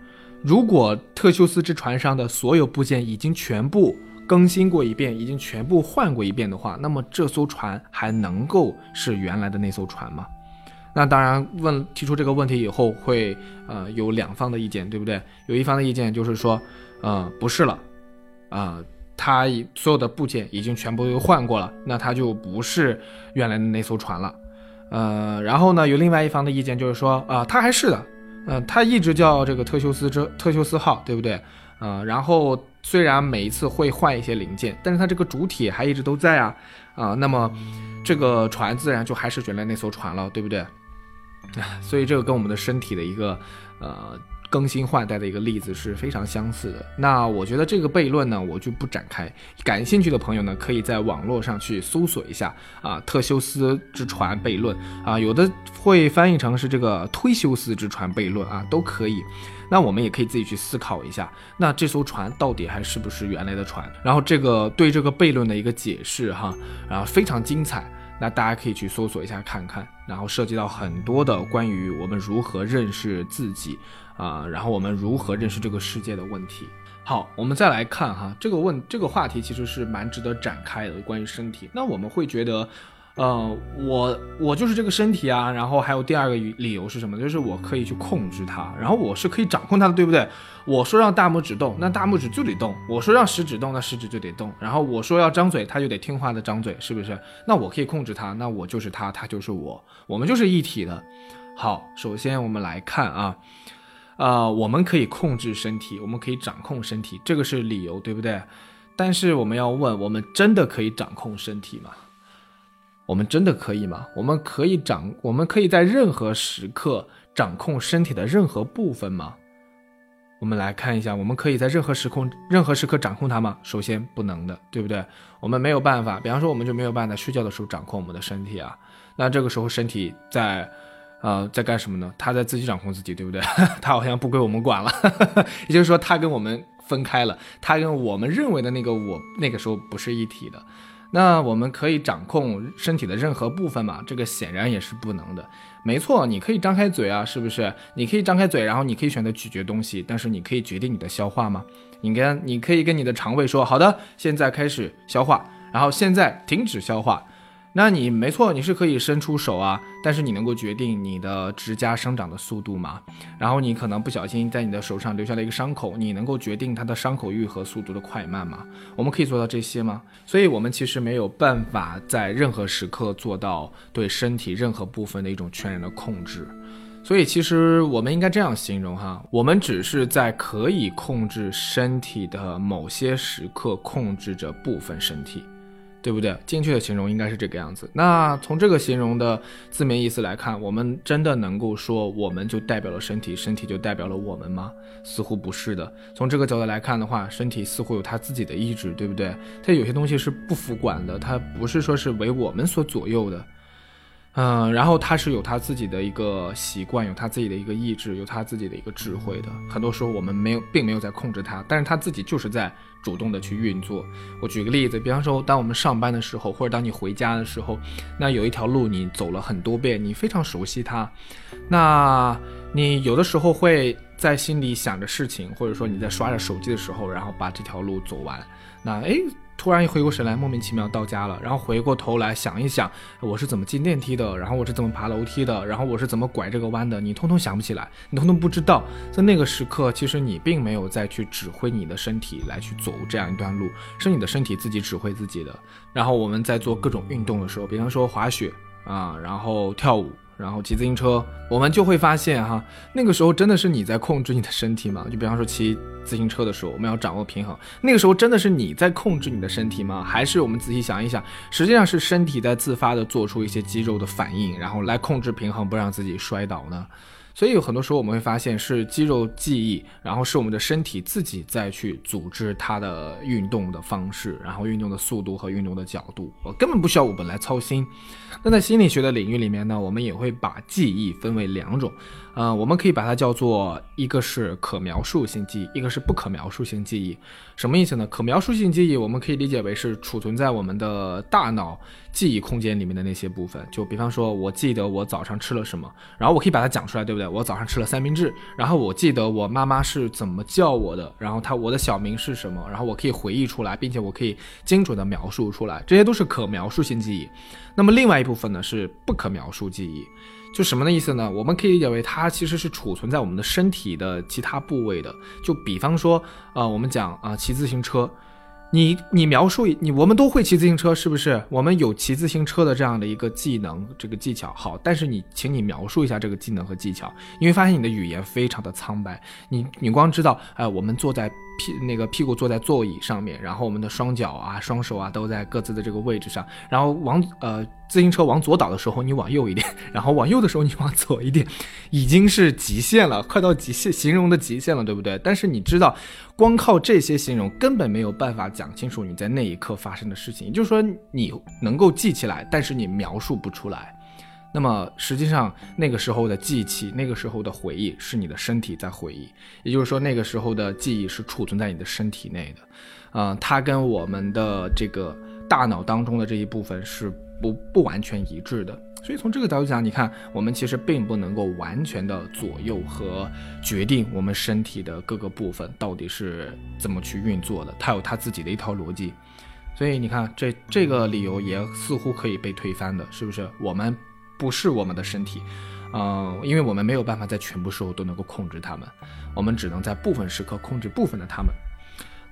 如果特修斯之船上的所有部件已经全部更新过一遍，已经全部换过一遍的话，那么这艘船还能够是原来的那艘船吗？那当然，问提出这个问题以后，会呃有两方的意见，对不对？有一方的意见就是说，呃，不是了，啊，它所有的部件已经全部都换过了，那它就不是原来的那艘船了。呃，然后呢，有另外一方的意见就是说，啊，它还是的。嗯，它一直叫这个特修斯之特修斯号，对不对？嗯，然后虽然每一次会换一些零件，但是它这个主体还一直都在啊，啊，那么这个船自然就还是原来那艘船了，对不对？所以这个跟我们的身体的一个呃。更新换代的一个例子是非常相似的。那我觉得这个悖论呢，我就不展开。感兴趣的朋友呢，可以在网络上去搜索一下啊，特修斯之船悖论啊，有的会翻译成是这个忒修斯之船悖论啊，都可以。那我们也可以自己去思考一下，那这艘船到底还是不是原来的船？然后这个对这个悖论的一个解释哈，然后非常精彩。那大家可以去搜索一下看看，然后涉及到很多的关于我们如何认识自己。啊，然后我们如何认识这个世界的问题？好，我们再来看哈，这个问这个话题其实是蛮值得展开的，关于身体。那我们会觉得，呃，我我就是这个身体啊。然后还有第二个理由是什么？就是我可以去控制它，然后我是可以掌控它的，对不对？我说让大拇指动，那大拇指就得动；我说让食指动，那食指就得动。然后我说要张嘴，它就得听话的张嘴，是不是？那我可以控制它，那我就是它，它就是我，我们就是一体的。好，首先我们来看啊啊。我们可以控制身体，我们可以掌控身体，这个是理由，对不对？但是我们要问，我们真的可以掌控身体吗？我们真的可以吗？我们可以掌，我们可以在任何时刻掌控身体的任何部分吗？我们来看一下，我们可以在任何时空、任何时刻掌控它吗？首先不能的，对不对？我们没有办法，比方说，我们就没有办法睡觉的时候掌控我们的身体啊。那这个时候身体在。呃，在干什么呢？他在自己掌控自己，对不对？他好像不归我们管了，也就是说，他跟我们分开了，他跟我们认为的那个我那个时候不是一体的。那我们可以掌控身体的任何部分吗？这个显然也是不能的。没错，你可以张开嘴啊，是不是？你可以张开嘴，然后你可以选择咀嚼东西，但是你可以决定你的消化吗？你跟你可以跟你的肠胃说，好的，现在开始消化，然后现在停止消化。那你没错，你是可以伸出手啊，但是你能够决定你的指甲生长的速度吗？然后你可能不小心在你的手上留下了一个伤口，你能够决定它的伤口愈合速度的快慢吗？我们可以做到这些吗？所以，我们其实没有办法在任何时刻做到对身体任何部分的一种全然的控制。所以，其实我们应该这样形容哈，我们只是在可以控制身体的某些时刻控制着部分身体。对不对？精确的形容应该是这个样子。那从这个形容的字面意思来看，我们真的能够说我们就代表了身体，身体就代表了我们吗？似乎不是的。从这个角度来看的话，身体似乎有它自己的意志，对不对？它有些东西是不服管的，它不是说是为我们所左右的。嗯，然后他是有他自己的一个习惯，有他自己的一个意志，有他自己的一个智慧的。很多时候我们没有，并没有在控制他，但是他自己就是在主动的去运作。我举个例子，比方说，当我们上班的时候，或者当你回家的时候，那有一条路你走了很多遍，你非常熟悉它，那你有的时候会在心里想着事情，或者说你在刷着手机的时候，然后把这条路走完，那诶。突然一回过神来，莫名其妙到家了，然后回过头来想一想，我是怎么进电梯的，然后我是怎么爬楼梯的，然后我是怎么拐这个弯的，你通通想不起来，你通通不知道。在那个时刻，其实你并没有再去指挥你的身体来去走这样一段路，是你的身体自己指挥自己的。然后我们在做各种运动的时候，比方说滑雪啊，然后跳舞。然后骑自行车，我们就会发现哈，那个时候真的是你在控制你的身体吗？就比方说骑自行车的时候，我们要掌握平衡，那个时候真的是你在控制你的身体吗？还是我们仔细想一想，实际上是身体在自发的做出一些肌肉的反应，然后来控制平衡，不让自己摔倒呢？所以有很多时候我们会发现是肌肉记忆，然后是我们的身体自己在去组织它的运动的方式，然后运动的速度和运动的角度，我根本不需要我们来操心。那在心理学的领域里面呢，我们也会把记忆分为两种。呃，我们可以把它叫做一个是可描述性记忆，一个是不可描述性记忆。什么意思呢？可描述性记忆我们可以理解为是储存在我们的大脑记忆空间里面的那些部分。就比方说，我记得我早上吃了什么，然后我可以把它讲出来，对不对？我早上吃了三明治，然后我记得我妈妈是怎么叫我的，然后她我的小名是什么，然后我可以回忆出来，并且我可以精准的描述出来，这些都是可描述性记忆。那么另外一部分呢是不可描述记忆。就什么的意思呢？我们可以理解为它其实是储存在我们的身体的其他部位的。就比方说，呃，我们讲啊，骑自行车，你你描述你，我们都会骑自行车，是不是？我们有骑自行车的这样的一个技能，这个技巧好。但是你，请你描述一下这个技能和技巧，你会发现你的语言非常的苍白。你你光知道，哎，我们坐在。屁那个屁股坐在座椅上面，然后我们的双脚啊、双手啊都在各自的这个位置上，然后往呃自行车往左倒的时候你往右一点，然后往右的时候你往左一点，已经是极限了，快到极限形容的极限了，对不对？但是你知道，光靠这些形容根本没有办法讲清楚你在那一刻发生的事情，也就是说你能够记起来，但是你描述不出来。那么实际上，那个时候的记起，那个时候的回忆，是你的身体在回忆。也就是说，那个时候的记忆是储存在你的身体内的，啊，它跟我们的这个大脑当中的这一部分是不不完全一致的。所以从这个角度讲，你看，我们其实并不能够完全的左右和决定我们身体的各个部分到底是怎么去运作的，它有它自己的一套逻辑。所以你看，这这个理由也似乎可以被推翻的，是不是？我们。不是我们的身体，嗯，因为我们没有办法在全部时候都能够控制它们，我们只能在部分时刻控制部分的它们。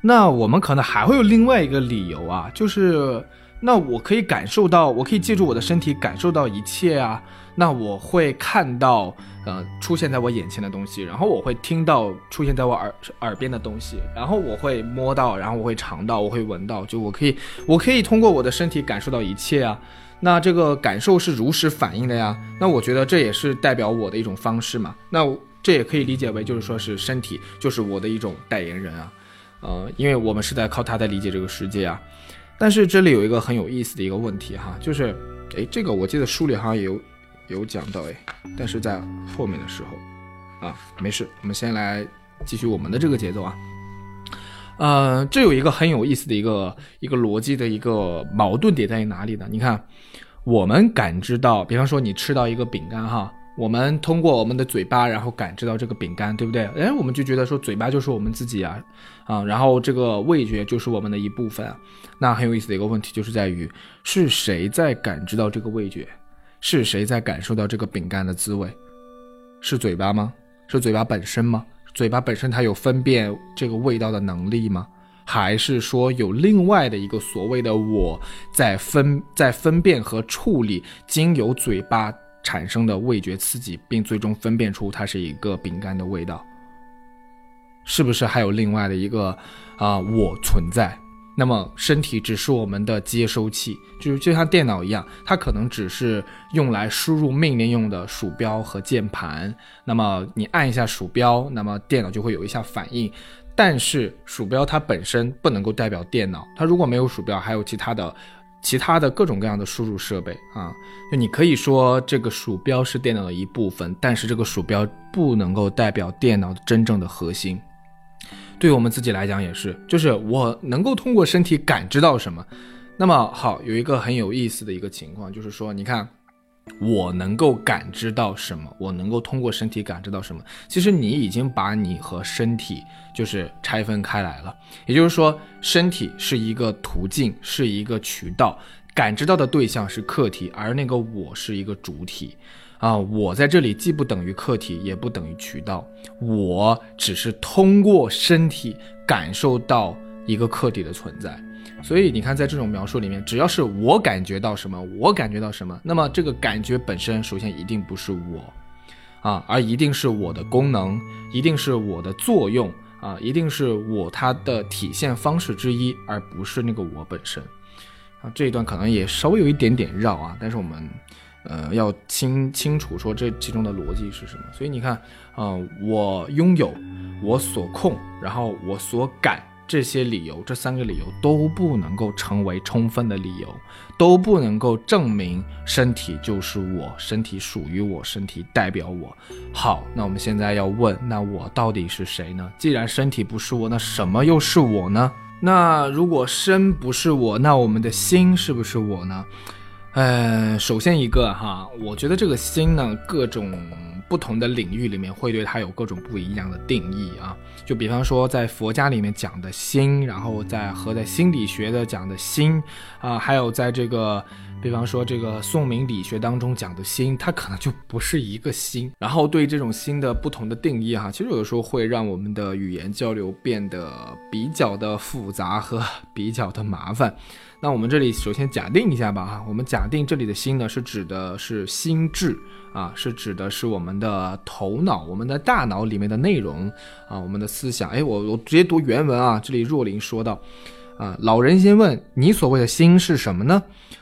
那我们可能还会有另外一个理由啊，就是那我可以感受到，我可以借助我的身体感受到一切啊。那我会看到，呃，出现在我眼前的东西，然后我会听到出现在我耳耳边的东西，然后我会摸到，然后我会尝到，我会闻到，就我可以，我可以通过我的身体感受到一切啊。那这个感受是如实反映的呀，那我觉得这也是代表我的一种方式嘛。那这也可以理解为就是说是身体就是我的一种代言人啊，呃，因为我们是在靠它在理解这个世界啊。但是这里有一个很有意思的一个问题哈，就是，诶，这个我记得书里好像有有讲到哎，但是在后面的时候啊，没事，我们先来继续我们的这个节奏啊。呃，这有一个很有意思的一个一个逻辑的一个矛盾点在于哪里呢？你看，我们感知到，比方说你吃到一个饼干哈，我们通过我们的嘴巴，然后感知到这个饼干，对不对？哎，我们就觉得说嘴巴就是我们自己啊，啊，然后这个味觉就是我们的一部分。那很有意思的一个问题就是在于，是谁在感知到这个味觉？是谁在感受到这个饼干的滋味？是嘴巴吗？是嘴巴本身吗？嘴巴本身它有分辨这个味道的能力吗？还是说有另外的一个所谓的我在分在分辨和处理经由嘴巴产生的味觉刺激，并最终分辨出它是一个饼干的味道？是不是还有另外的一个啊我存在？那么身体只是我们的接收器，就是就像电脑一样，它可能只是用来输入命令用的鼠标和键盘。那么你按一下鼠标，那么电脑就会有一下反应。但是鼠标它本身不能够代表电脑，它如果没有鼠标，还有其他的、其他的各种各样的输入设备啊，就你可以说这个鼠标是电脑的一部分，但是这个鼠标不能够代表电脑真正的核心。对我们自己来讲也是，就是我能够通过身体感知到什么。那么好，有一个很有意思的一个情况，就是说，你看，我能够感知到什么？我能够通过身体感知到什么？其实你已经把你和身体就是拆分开来了。也就是说，身体是一个途径，是一个渠道，感知到的对象是客体，而那个我是一个主体。啊，我在这里既不等于客体，也不等于渠道，我只是通过身体感受到一个客体的存在。所以你看，在这种描述里面，只要是我感觉到什么，我感觉到什么，那么这个感觉本身首先一定不是我，啊，而一定是我的功能，一定是我的作用，啊，一定是我它的体现方式之一，而不是那个我本身。啊，这一段可能也稍微有一点点绕啊，但是我们。呃，要清清楚说这其中的逻辑是什么。所以你看，啊，我拥有，我所控，然后我所感，这些理由，这三个理由都不能够成为充分的理由，都不能够证明身体就是我，身体属于我，身体代表我。好，那我们现在要问，那我到底是谁呢？既然身体不是我，那什么又是我呢？那如果身不是我，那我们的心是不是我呢？呃，首先一个哈，我觉得这个心呢，各种不同的领域里面会对它有各种不一样的定义啊。就比方说，在佛家里面讲的心，然后在和在心理学的讲的心啊，还有在这个，比方说这个宋明理学当中讲的心，它可能就不是一个心。然后对这种心的不同的定义哈，其实有的时候会让我们的语言交流变得比较的复杂和比较的麻烦。那我们这里首先假定一下吧，哈，我们假定这里的心呢是指的是心智啊，是指的是我们的头脑、我们的大脑里面的内容啊，我们的思想。哎，我我直接读原文啊，这里若琳说道，啊，老人先问你所谓的心是什么呢？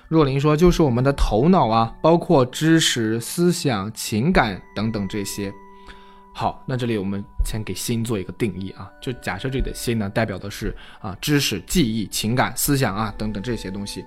若琳说就是我们的头脑啊，包括知识、思想、情感等等这些。好，那这里我们先给心做一个定义啊，就假设这里的心呢，代表的是啊知识、记忆、情感、思想啊等等这些东西。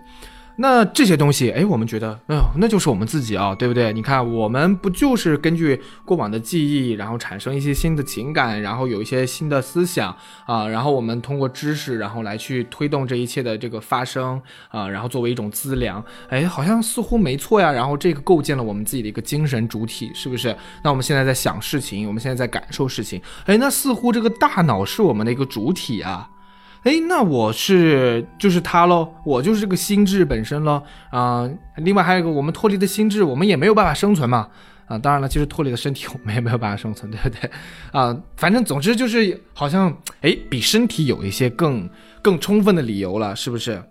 那这些东西，哎，我们觉得，哎呦，那就是我们自己啊，对不对？你看，我们不就是根据过往的记忆，然后产生一些新的情感，然后有一些新的思想啊，然后我们通过知识，然后来去推动这一切的这个发生啊，然后作为一种资粮，哎，好像似乎没错呀。然后这个构建了我们自己的一个精神主体，是不是？那我们现在在想事情，我们现在在感受事情，哎，那似乎这个大脑是我们的一个主体啊。哎，那我是就是他喽，我就是这个心智本身喽啊。另外还有一个，我们脱离的心智，我们也没有办法生存嘛啊。当然了，其实脱离了身体，我们也没有办法生存，对不对啊？反正总之就是好像哎，比身体有一些更更充分的理由了，是不是？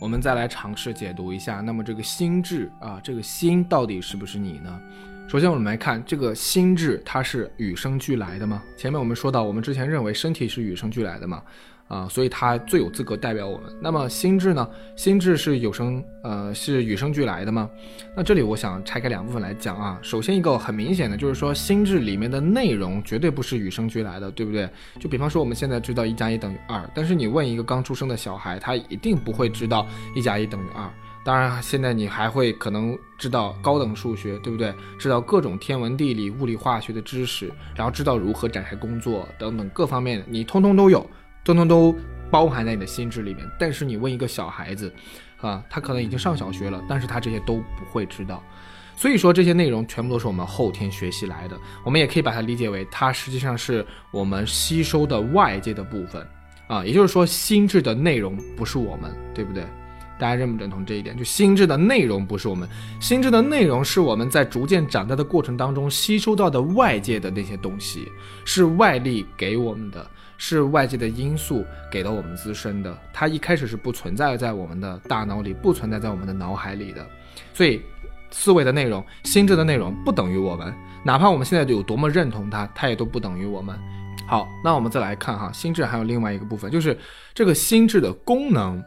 我们再来尝试解读一下，那么这个心智啊，这个心到底是不是你呢？首先我们来看这个心智，它是与生俱来的吗？前面我们说到，我们之前认为身体是与生俱来的嘛。啊，所以它最有资格代表我们。那么心智呢？心智是有生，呃，是与生俱来的吗？那这里我想拆开两部分来讲啊。首先一个很明显的就是说，心智里面的内容绝对不是与生俱来的，对不对？就比方说我们现在知道一加一等于二，但是你问一个刚出生的小孩，他一定不会知道一加一等于二。当然，现在你还会可能知道高等数学，对不对？知道各种天文地理、物理化学的知识，然后知道如何展开工作等等各方面，你通通都有，通通都包含在你的心智里面。但是你问一个小孩子，啊，他可能已经上小学了，但是他这些都不会知道。所以说这些内容全部都是我们后天学习来的，我们也可以把它理解为，它实际上是我们吸收的外界的部分，啊，也就是说心智的内容不是我们，对不对？大家认不认同这一点？就心智的内容不是我们，心智的内容是我们在逐渐长大的过程当中吸收到的外界的那些东西，是外力给我们的，是外界的因素给到我们自身的。它一开始是不存在在我们的大脑里，不存在在我们的脑海里的。所以，思维的内容、心智的内容不等于我们，哪怕我们现在有多么认同它，它也都不等于我们。好，那我们再来看哈，心智还有另外一个部分，就是这个心智的功能。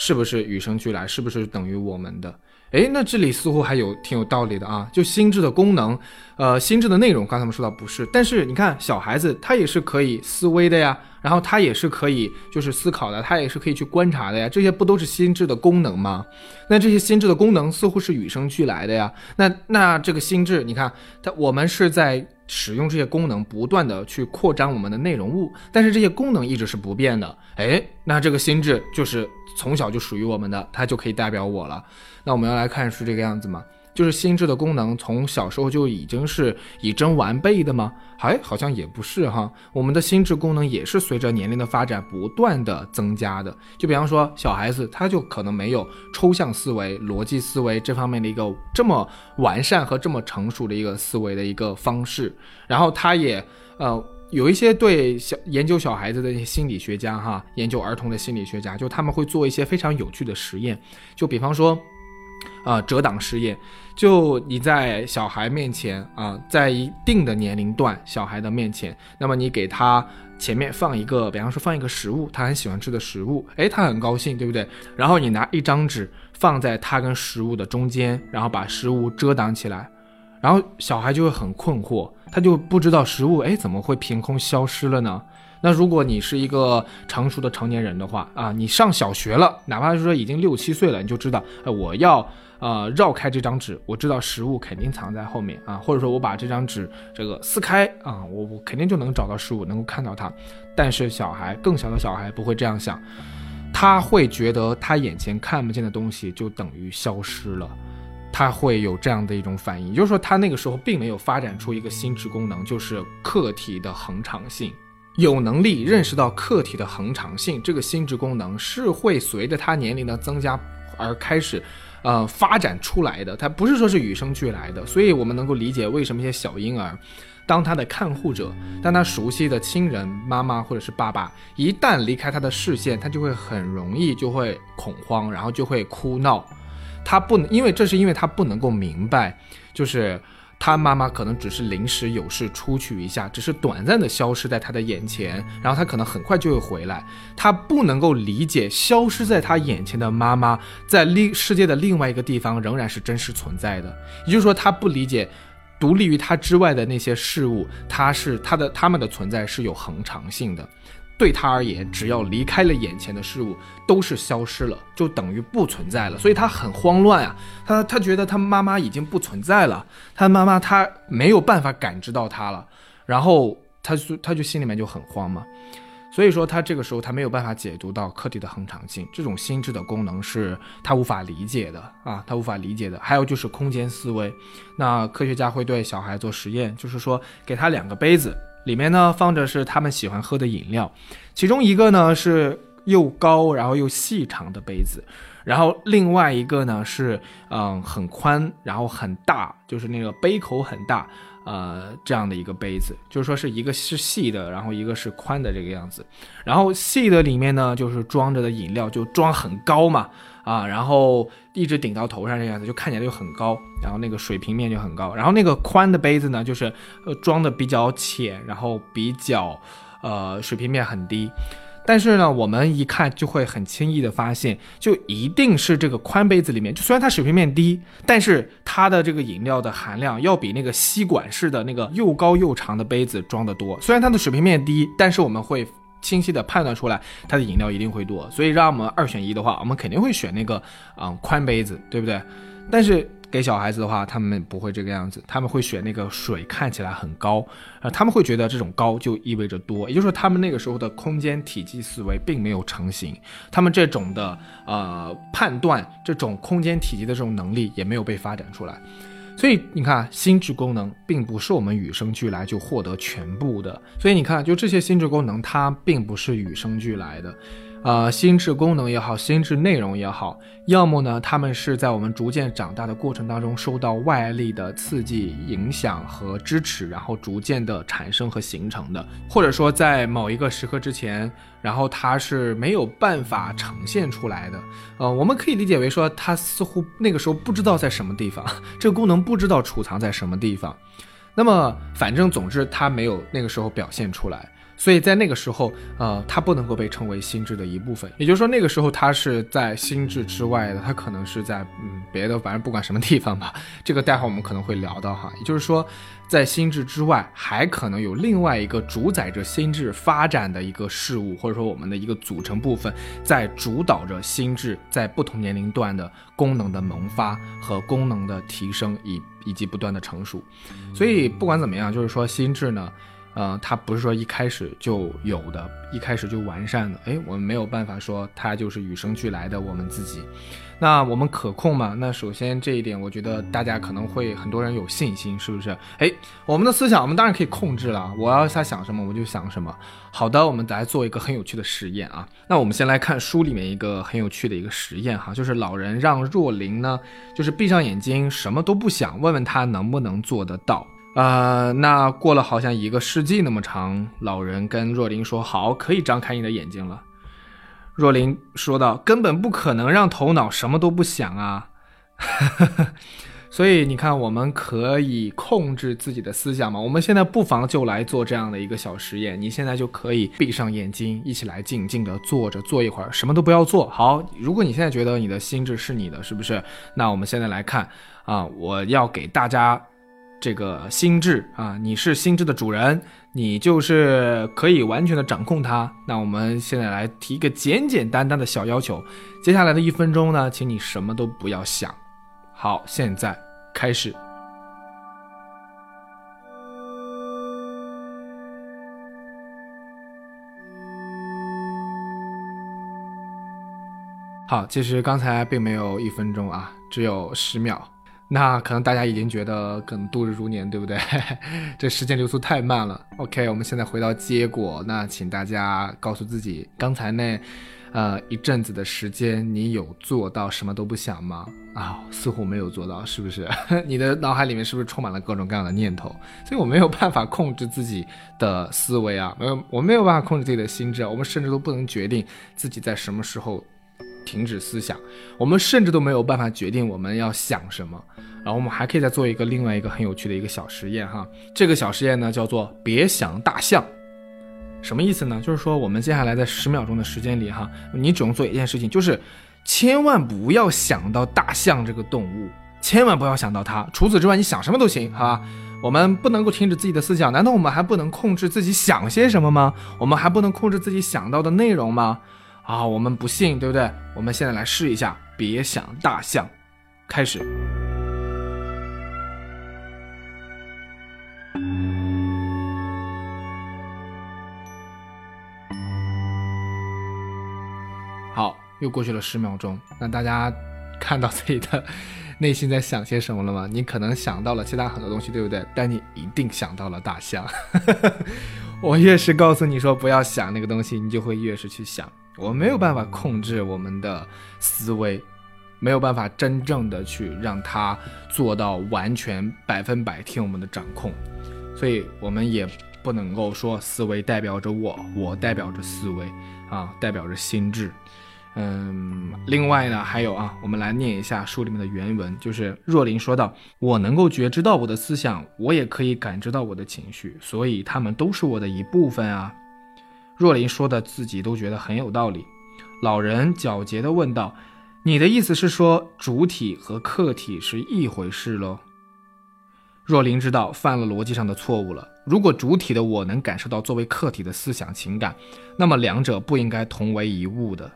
是不是与生俱来？是不是等于我们的？诶，那这里似乎还有挺有道理的啊。就心智的功能，呃，心智的内容，刚才我们说到不是，但是你看小孩子他也是可以思维的呀，然后他也是可以就是思考的，他也是可以去观察的呀，这些不都是心智的功能吗？那这些心智的功能似乎是与生俱来的呀。那那这个心智，你看它，我们是在。使用这些功能，不断的去扩张我们的内容物，但是这些功能一直是不变的。哎，那这个心智就是从小就属于我们的，它就可以代表我了。那我们要来看是这个样子吗？就是心智的功能从小时候就已经是已臻完备的吗？哎，好像也不是哈。我们的心智功能也是随着年龄的发展不断的增加的。就比方说小孩子，他就可能没有抽象思维、逻辑思维这方面的一个这么完善和这么成熟的一个思维的一个方式。然后他也呃有一些对小研究小孩子的一些心理学家哈，研究儿童的心理学家，就他们会做一些非常有趣的实验。就比方说啊折挡实验。就你在小孩面前啊，在一定的年龄段小孩的面前，那么你给他前面放一个，比方说放一个食物，他很喜欢吃的食物，诶，他很高兴，对不对？然后你拿一张纸放在他跟食物的中间，然后把食物遮挡起来，然后小孩就会很困惑，他就不知道食物诶怎么会凭空消失了呢？那如果你是一个成熟的成年人的话啊，你上小学了，哪怕是说已经六七岁了，你就知道，哎，我要。呃，绕开这张纸，我知道食物肯定藏在后面啊，或者说我把这张纸这个撕开啊，我我肯定就能找到食物，能够看到它。但是小孩更小的小孩不会这样想，他会觉得他眼前看不见的东西就等于消失了，他会有这样的一种反应，也就是说他那个时候并没有发展出一个心智功能，就是客体的恒常性，有能力认识到客体的恒常性，这个心智功能是会随着他年龄的增加而开始。呃，发展出来的，它不是说是与生俱来的，所以我们能够理解为什么一些小婴儿，当他的看护者，当他熟悉的亲人妈妈或者是爸爸一旦离开他的视线，他就会很容易就会恐慌，然后就会哭闹，他不能，因为这是因为他不能够明白，就是。他妈妈可能只是临时有事出去一下，只是短暂的消失在他的眼前，然后他可能很快就会回来。他不能够理解消失在他眼前的妈妈在另世界的另外一个地方仍然是真实存在的。也就是说，他不理解独立于他之外的那些事物，他是他的他们的存在是有恒常性的。对他而言，只要离开了眼前的事物，都是消失了，就等于不存在了。所以他很慌乱啊，他他觉得他妈妈已经不存在了，他妈妈他没有办法感知到他了，然后他就他就心里面就很慌嘛。所以说他这个时候他没有办法解读到客体的恒常性，这种心智的功能是他无法理解的啊，他无法理解的。还有就是空间思维，那科学家会对小孩做实验，就是说给他两个杯子。里面呢放着是他们喜欢喝的饮料，其中一个呢是又高然后又细长的杯子，然后另外一个呢是嗯很宽然后很大，就是那个杯口很大，呃这样的一个杯子，就是说是一个是细的，然后一个是宽的这个样子，然后细的里面呢就是装着的饮料就装很高嘛。啊，然后一直顶到头上这样子，就看起来就很高，然后那个水平面就很高。然后那个宽的杯子呢，就是呃装的比较浅，然后比较呃水平面很低。但是呢，我们一看就会很轻易的发现，就一定是这个宽杯子里面，就虽然它水平面低，但是它的这个饮料的含量要比那个吸管式的那个又高又长的杯子装的多。虽然它的水平面低，但是我们会。清晰的判断出来它的饮料一定会多，所以让我们二选一的话，我们肯定会选那个啊宽杯子，对不对？但是给小孩子的话，他们不会这个样子，他们会选那个水看起来很高，呃，他们会觉得这种高就意味着多，也就是说他们那个时候的空间体积思维并没有成型，他们这种的呃判断这种空间体积的这种能力也没有被发展出来。所以你看，心智功能并不是我们与生俱来就获得全部的。所以你看，就这些心智功能，它并不是与生俱来的。呃，心智功能也好，心智内容也好，要么呢，他们是在我们逐渐长大的过程当中受到外力的刺激、影响和支持，然后逐渐的产生和形成的；或者说，在某一个时刻之前，然后它是没有办法呈现出来的。呃，我们可以理解为说，它似乎那个时候不知道在什么地方，这个功能不知道储藏在什么地方。那么，反正总之，它没有那个时候表现出来。所以在那个时候，呃，它不能够被称为心智的一部分。也就是说，那个时候它是在心智之外的，它可能是在嗯别的，反正不管什么地方吧。这个待会儿我们可能会聊到哈。也就是说，在心智之外，还可能有另外一个主宰着心智发展的一个事物，或者说我们的一个组成部分，在主导着心智在不同年龄段的功能的萌发和功能的提升，以以及不断的成熟。所以不管怎么样，就是说心智呢。呃，它不是说一开始就有的，一开始就完善的。哎，我们没有办法说它就是与生俱来的。我们自己，那我们可控吗？那首先这一点，我觉得大家可能会很多人有信心，是不是？哎，我们的思想，我们当然可以控制了。我要他想什么，我就想什么。好的，我们来做一个很有趣的实验啊。那我们先来看书里面一个很有趣的一个实验哈，就是老人让若琳呢，就是闭上眼睛，什么都不想，问问他能不能做得到。啊，那过了好像一个世纪那么长，老人跟若琳说：“好，可以张开你的眼睛了。”若琳说道：“根本不可能让头脑什么都不想啊。”所以你看，我们可以控制自己的思想吗？我们现在不妨就来做这样的一个小实验。你现在就可以闭上眼睛，一起来静静的坐着，坐一会儿，什么都不要做。好，如果你现在觉得你的心智是你的，是不是？那我们现在来看啊，我要给大家。这个心智啊，你是心智的主人，你就是可以完全的掌控它。那我们现在来提一个简简单单的小要求，接下来的一分钟呢，请你什么都不要想。好，现在开始。好，其实刚才并没有一分钟啊，只有十秒。那可能大家已经觉得可能度日如年，对不对？这时间流速太慢了。OK，我们现在回到结果。那请大家告诉自己，刚才那，呃，一阵子的时间，你有做到什么都不想吗？啊，似乎没有做到，是不是？你的脑海里面是不是充满了各种各样的念头？所以我没有办法控制自己的思维啊，没有，我没有办法控制自己的心智，我们甚至都不能决定自己在什么时候。停止思想，我们甚至都没有办法决定我们要想什么。然后我们还可以再做一个另外一个很有趣的一个小实验哈。这个小实验呢叫做“别想大象”，什么意思呢？就是说我们接下来在十秒钟的时间里哈，你只用做一件事情，就是千万不要想到大象这个动物，千万不要想到它。除此之外，你想什么都行，好吧？我们不能够停止自己的思想，难道我们还不能控制自己想些什么吗？我们还不能控制自己想到的内容吗？啊，我们不信，对不对？我们现在来试一下，别想大象，开始。好，又过去了十秒钟，那大家 看到自己的 内心在想些什么了吗？你可能想到了其他很多东西，对不对？但你一定想到了大象。我越是告诉你说不要想那个东西，你就会越是去想。我们没有办法控制我们的思维，没有办法真正的去让它做到完全百分百听我们的掌控，所以我们也不能够说思维代表着我，我代表着思维啊，代表着心智。嗯，另外呢，还有啊，我们来念一下书里面的原文，就是若琳说道：“我能够觉知到我的思想，我也可以感知到我的情绪，所以他们都是我的一部分啊。”若琳说的自己都觉得很有道理。老人狡黠地问道：“你的意思是说，主体和客体是一回事喽？”若林知道犯了逻辑上的错误了。如果主体的我能感受到作为客体的思想情感，那么两者不应该同为一物的。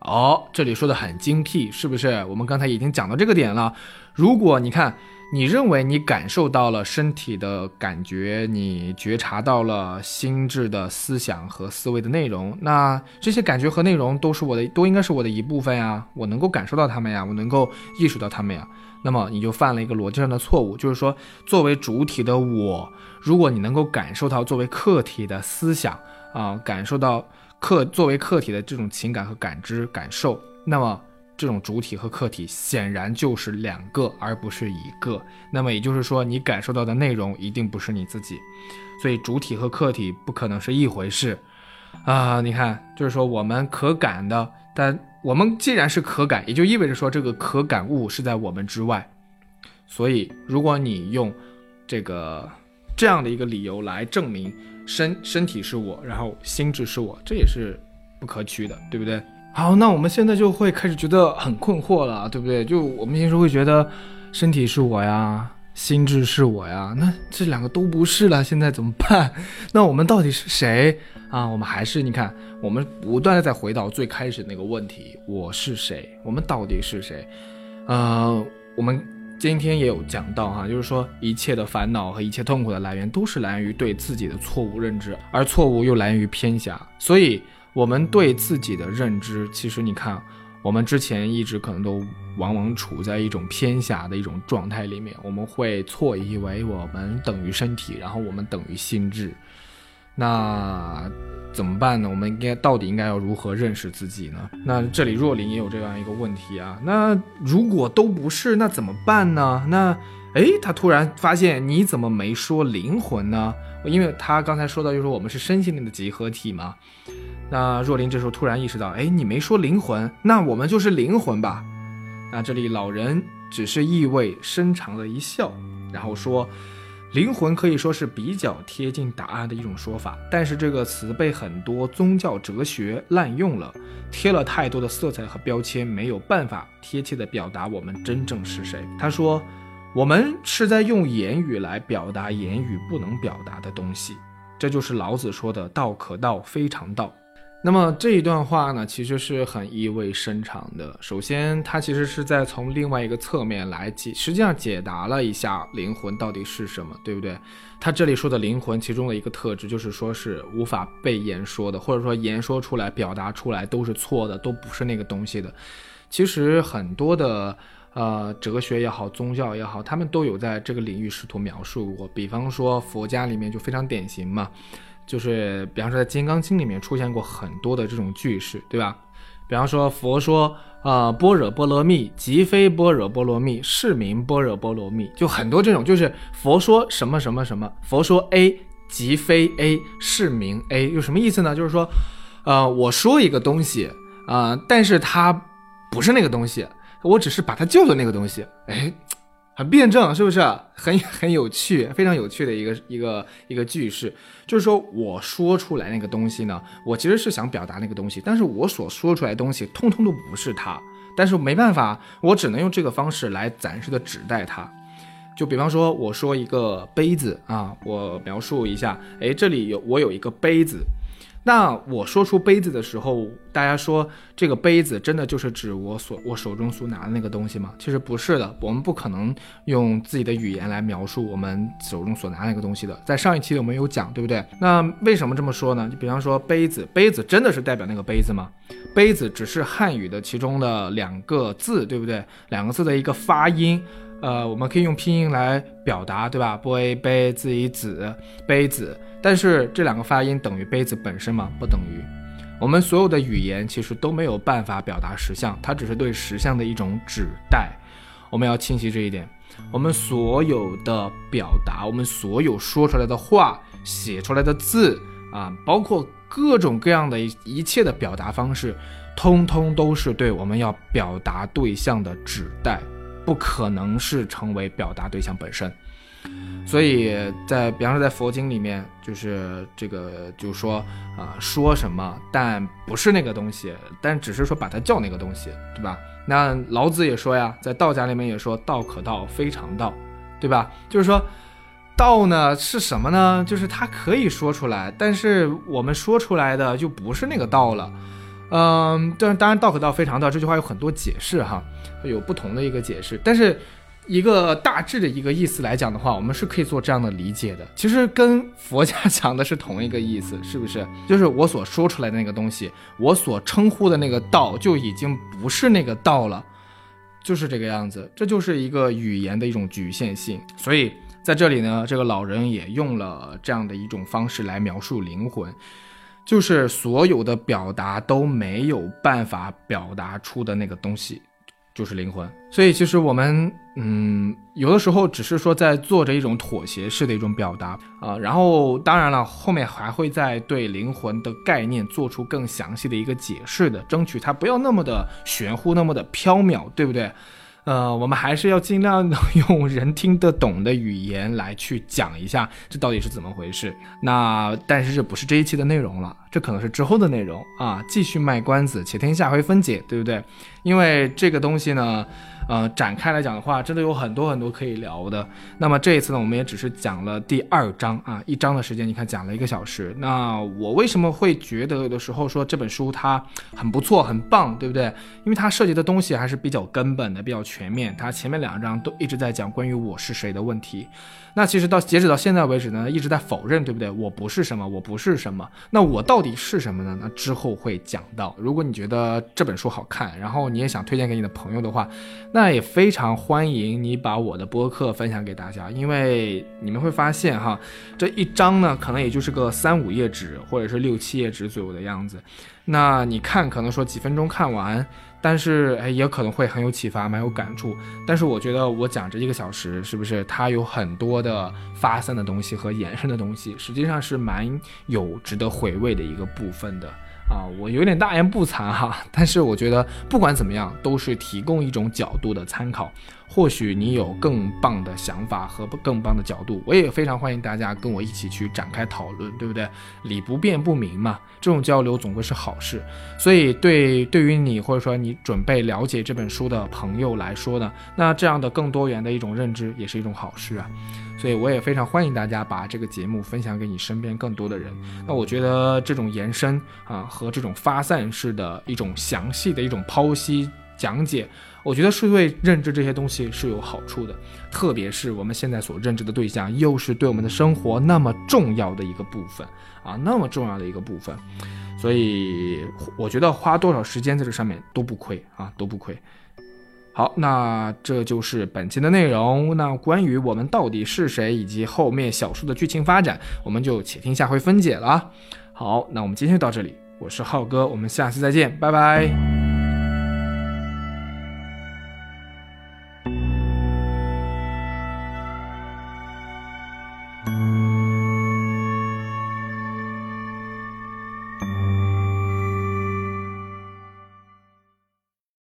哦，这里说的很精辟，是不是？我们刚才已经讲到这个点了。如果你看，你认为你感受到了身体的感觉，你觉察到了心智的思想和思维的内容，那这些感觉和内容都是我的，都应该是我的一部分呀。我能够感受到它们呀，我能够意识到它们呀。那么你就犯了一个逻辑上的错误，就是说，作为主体的我，如果你能够感受到作为客体的思想啊，感受到。客作为客体的这种情感和感知感受，那么这种主体和客体显然就是两个，而不是一个。那么也就是说，你感受到的内容一定不是你自己，所以主体和客体不可能是一回事啊！你看，就是说我们可感的，但我们既然是可感，也就意味着说这个可感物是在我们之外。所以，如果你用这个这样的一个理由来证明。身身体是我，然后心智是我，这也是不可取的，对不对？好，那我们现在就会开始觉得很困惑了，对不对？就我们平时会觉得身体是我呀，心智是我呀，那这两个都不是了，现在怎么办？那我们到底是谁啊？我们还是你看，我们不断的在回到最开始那个问题：我是谁？我们到底是谁？呃，我们。今天也有讲到哈，就是说一切的烦恼和一切痛苦的来源都是来源于对自己的错误认知，而错误又来源于偏狭。所以，我们对自己的认知，其实你看，我们之前一直可能都往往处在一种偏狭的一种状态里面，我们会错以为我们等于身体，然后我们等于心智。那怎么办呢？我们应该到底应该要如何认识自己呢？那这里若琳也有这样一个问题啊。那如果都不是，那怎么办呢？那哎，他突然发现你怎么没说灵魂呢？因为他刚才说到就是我们是身心灵的集合体嘛。那若琳这时候突然意识到，哎，你没说灵魂，那我们就是灵魂吧？那这里老人只是意味深长的一笑，然后说。灵魂可以说是比较贴近答案的一种说法，但是这个词被很多宗教哲学滥用了，贴了太多的色彩和标签，没有办法贴切的表达我们真正是谁。他说，我们是在用言语来表达言语不能表达的东西，这就是老子说的“道可道，非常道”。那么这一段话呢，其实是很意味深长的。首先，它其实是在从另外一个侧面来解，实际上解答了一下灵魂到底是什么，对不对？他这里说的灵魂，其中的一个特质就是说是无法被言说的，或者说言说出来、表达出来都是错的，都不是那个东西的。其实很多的呃哲学也好，宗教也好，他们都有在这个领域试图描述过。比方说佛家里面就非常典型嘛。就是比方说，在《金刚经》里面出现过很多的这种句式，对吧？比方说，佛说啊，般若波罗蜜即非般若波罗蜜，是名般若波罗蜜。就很多这种，就是佛说什么什么什么，佛说 A 即非 A，是名 A，有什么意思呢？就是说，呃，我说一个东西啊，但是它不是那个东西，我只是把它叫做那个东西，哎。很辩证，是不是很很有趣，非常有趣的一个一个一个句式，就是说我说出来那个东西呢，我其实是想表达那个东西，但是我所说出来的东西通通都不是它，但是没办法，我只能用这个方式来暂时的指代它。就比方说，我说一个杯子啊，我描述一下，哎，这里有我有一个杯子。那我说出杯子的时候，大家说这个杯子真的就是指我所我手中所拿的那个东西吗？其实不是的，我们不可能用自己的语言来描述我们手中所拿那个东西的。在上一期我们有讲，对不对？那为什么这么说呢？就比方说杯子，杯子真的是代表那个杯子吗？杯子只是汉语的其中的两个字，对不对？两个字的一个发音。呃，我们可以用拼音来表达，对吧？杯杯子一子杯子，但是这两个发音等于杯子本身吗？不等于。我们所有的语言其实都没有办法表达实相，它只是对实相的一种指代。我们要清晰这一点。我们所有的表达，我们所有说出来的话、写出来的字啊，包括各种各样的一切的表达方式，通通都是对我们要表达对象的指代。不可能是成为表达对象本身，所以在比方说在佛经里面，就是这个就说啊说什么，但不是那个东西，但只是说把它叫那个东西，对吧？那老子也说呀，在道家里面也说道可道非常道，对吧？就是说，道呢是什么呢？就是它可以说出来，但是我们说出来的就不是那个道了。嗯，但当然，道可道非常道这句话有很多解释哈，有不同的一个解释，但是。一个大致的一个意思来讲的话，我们是可以做这样的理解的。其实跟佛家讲的是同一个意思，是不是？就是我所说出来的那个东西，我所称呼的那个道，就已经不是那个道了，就是这个样子。这就是一个语言的一种局限性。所以在这里呢，这个老人也用了这样的一种方式来描述灵魂，就是所有的表达都没有办法表达出的那个东西。就是灵魂，所以其实我们，嗯，有的时候只是说在做着一种妥协式的一种表达啊，然后当然了，后面还会再对灵魂的概念做出更详细的一个解释的，争取它不要那么的玄乎，那么的缥缈，对不对？呃，我们还是要尽量用人听得懂的语言来去讲一下这到底是怎么回事。那但是这不是这一期的内容了，这可能是之后的内容啊，继续卖关子，且听下回分解，对不对？因为这个东西呢。呃，展开来讲的话，真的有很多很多可以聊的。那么这一次呢，我们也只是讲了第二章啊，一章的时间，你看讲了一个小时。那我为什么会觉得有的时候说这本书它很不错、很棒，对不对？因为它涉及的东西还是比较根本的、比较全面。它前面两章都一直在讲关于我是谁的问题。那其实到截止到现在为止呢，一直在否认，对不对？我不是什么，我不是什么。那我到底是什么呢？那之后会讲到。如果你觉得这本书好看，然后你也想推荐给你的朋友的话，那也非常欢迎你把我的播客分享给大家，因为你们会发现哈，这一章呢，可能也就是个三五页纸，或者是六七页纸左右的样子。那你看，可能说几分钟看完。但是，哎，也可能会很有启发，蛮有感触。但是我觉得我讲这一个小时，是不是它有很多的发散的东西和延伸的东西，实际上是蛮有值得回味的一个部分的。啊，我有点大言不惭哈，但是我觉得不管怎么样，都是提供一种角度的参考。或许你有更棒的想法和更棒的角度，我也非常欢迎大家跟我一起去展开讨论，对不对？理不辩不明嘛，这种交流总归是好事。所以对对于你或者说你准备了解这本书的朋友来说呢，那这样的更多元的一种认知也是一种好事啊。所以我也非常欢迎大家把这个节目分享给你身边更多的人。那我觉得这种延伸啊和这种发散式的一种详细的一种剖析讲解，我觉得是对认知这些东西是有好处的。特别是我们现在所认知的对象，又是对我们的生活那么重要的一个部分啊，那么重要的一个部分。所以我觉得花多少时间在这上面都不亏啊，都不亏。好，那这就是本期的内容。那关于我们到底是谁，以及后面小说的剧情发展，我们就且听下回分解了。好，那我们今天就到这里，我是浩哥，我们下期再见，拜拜。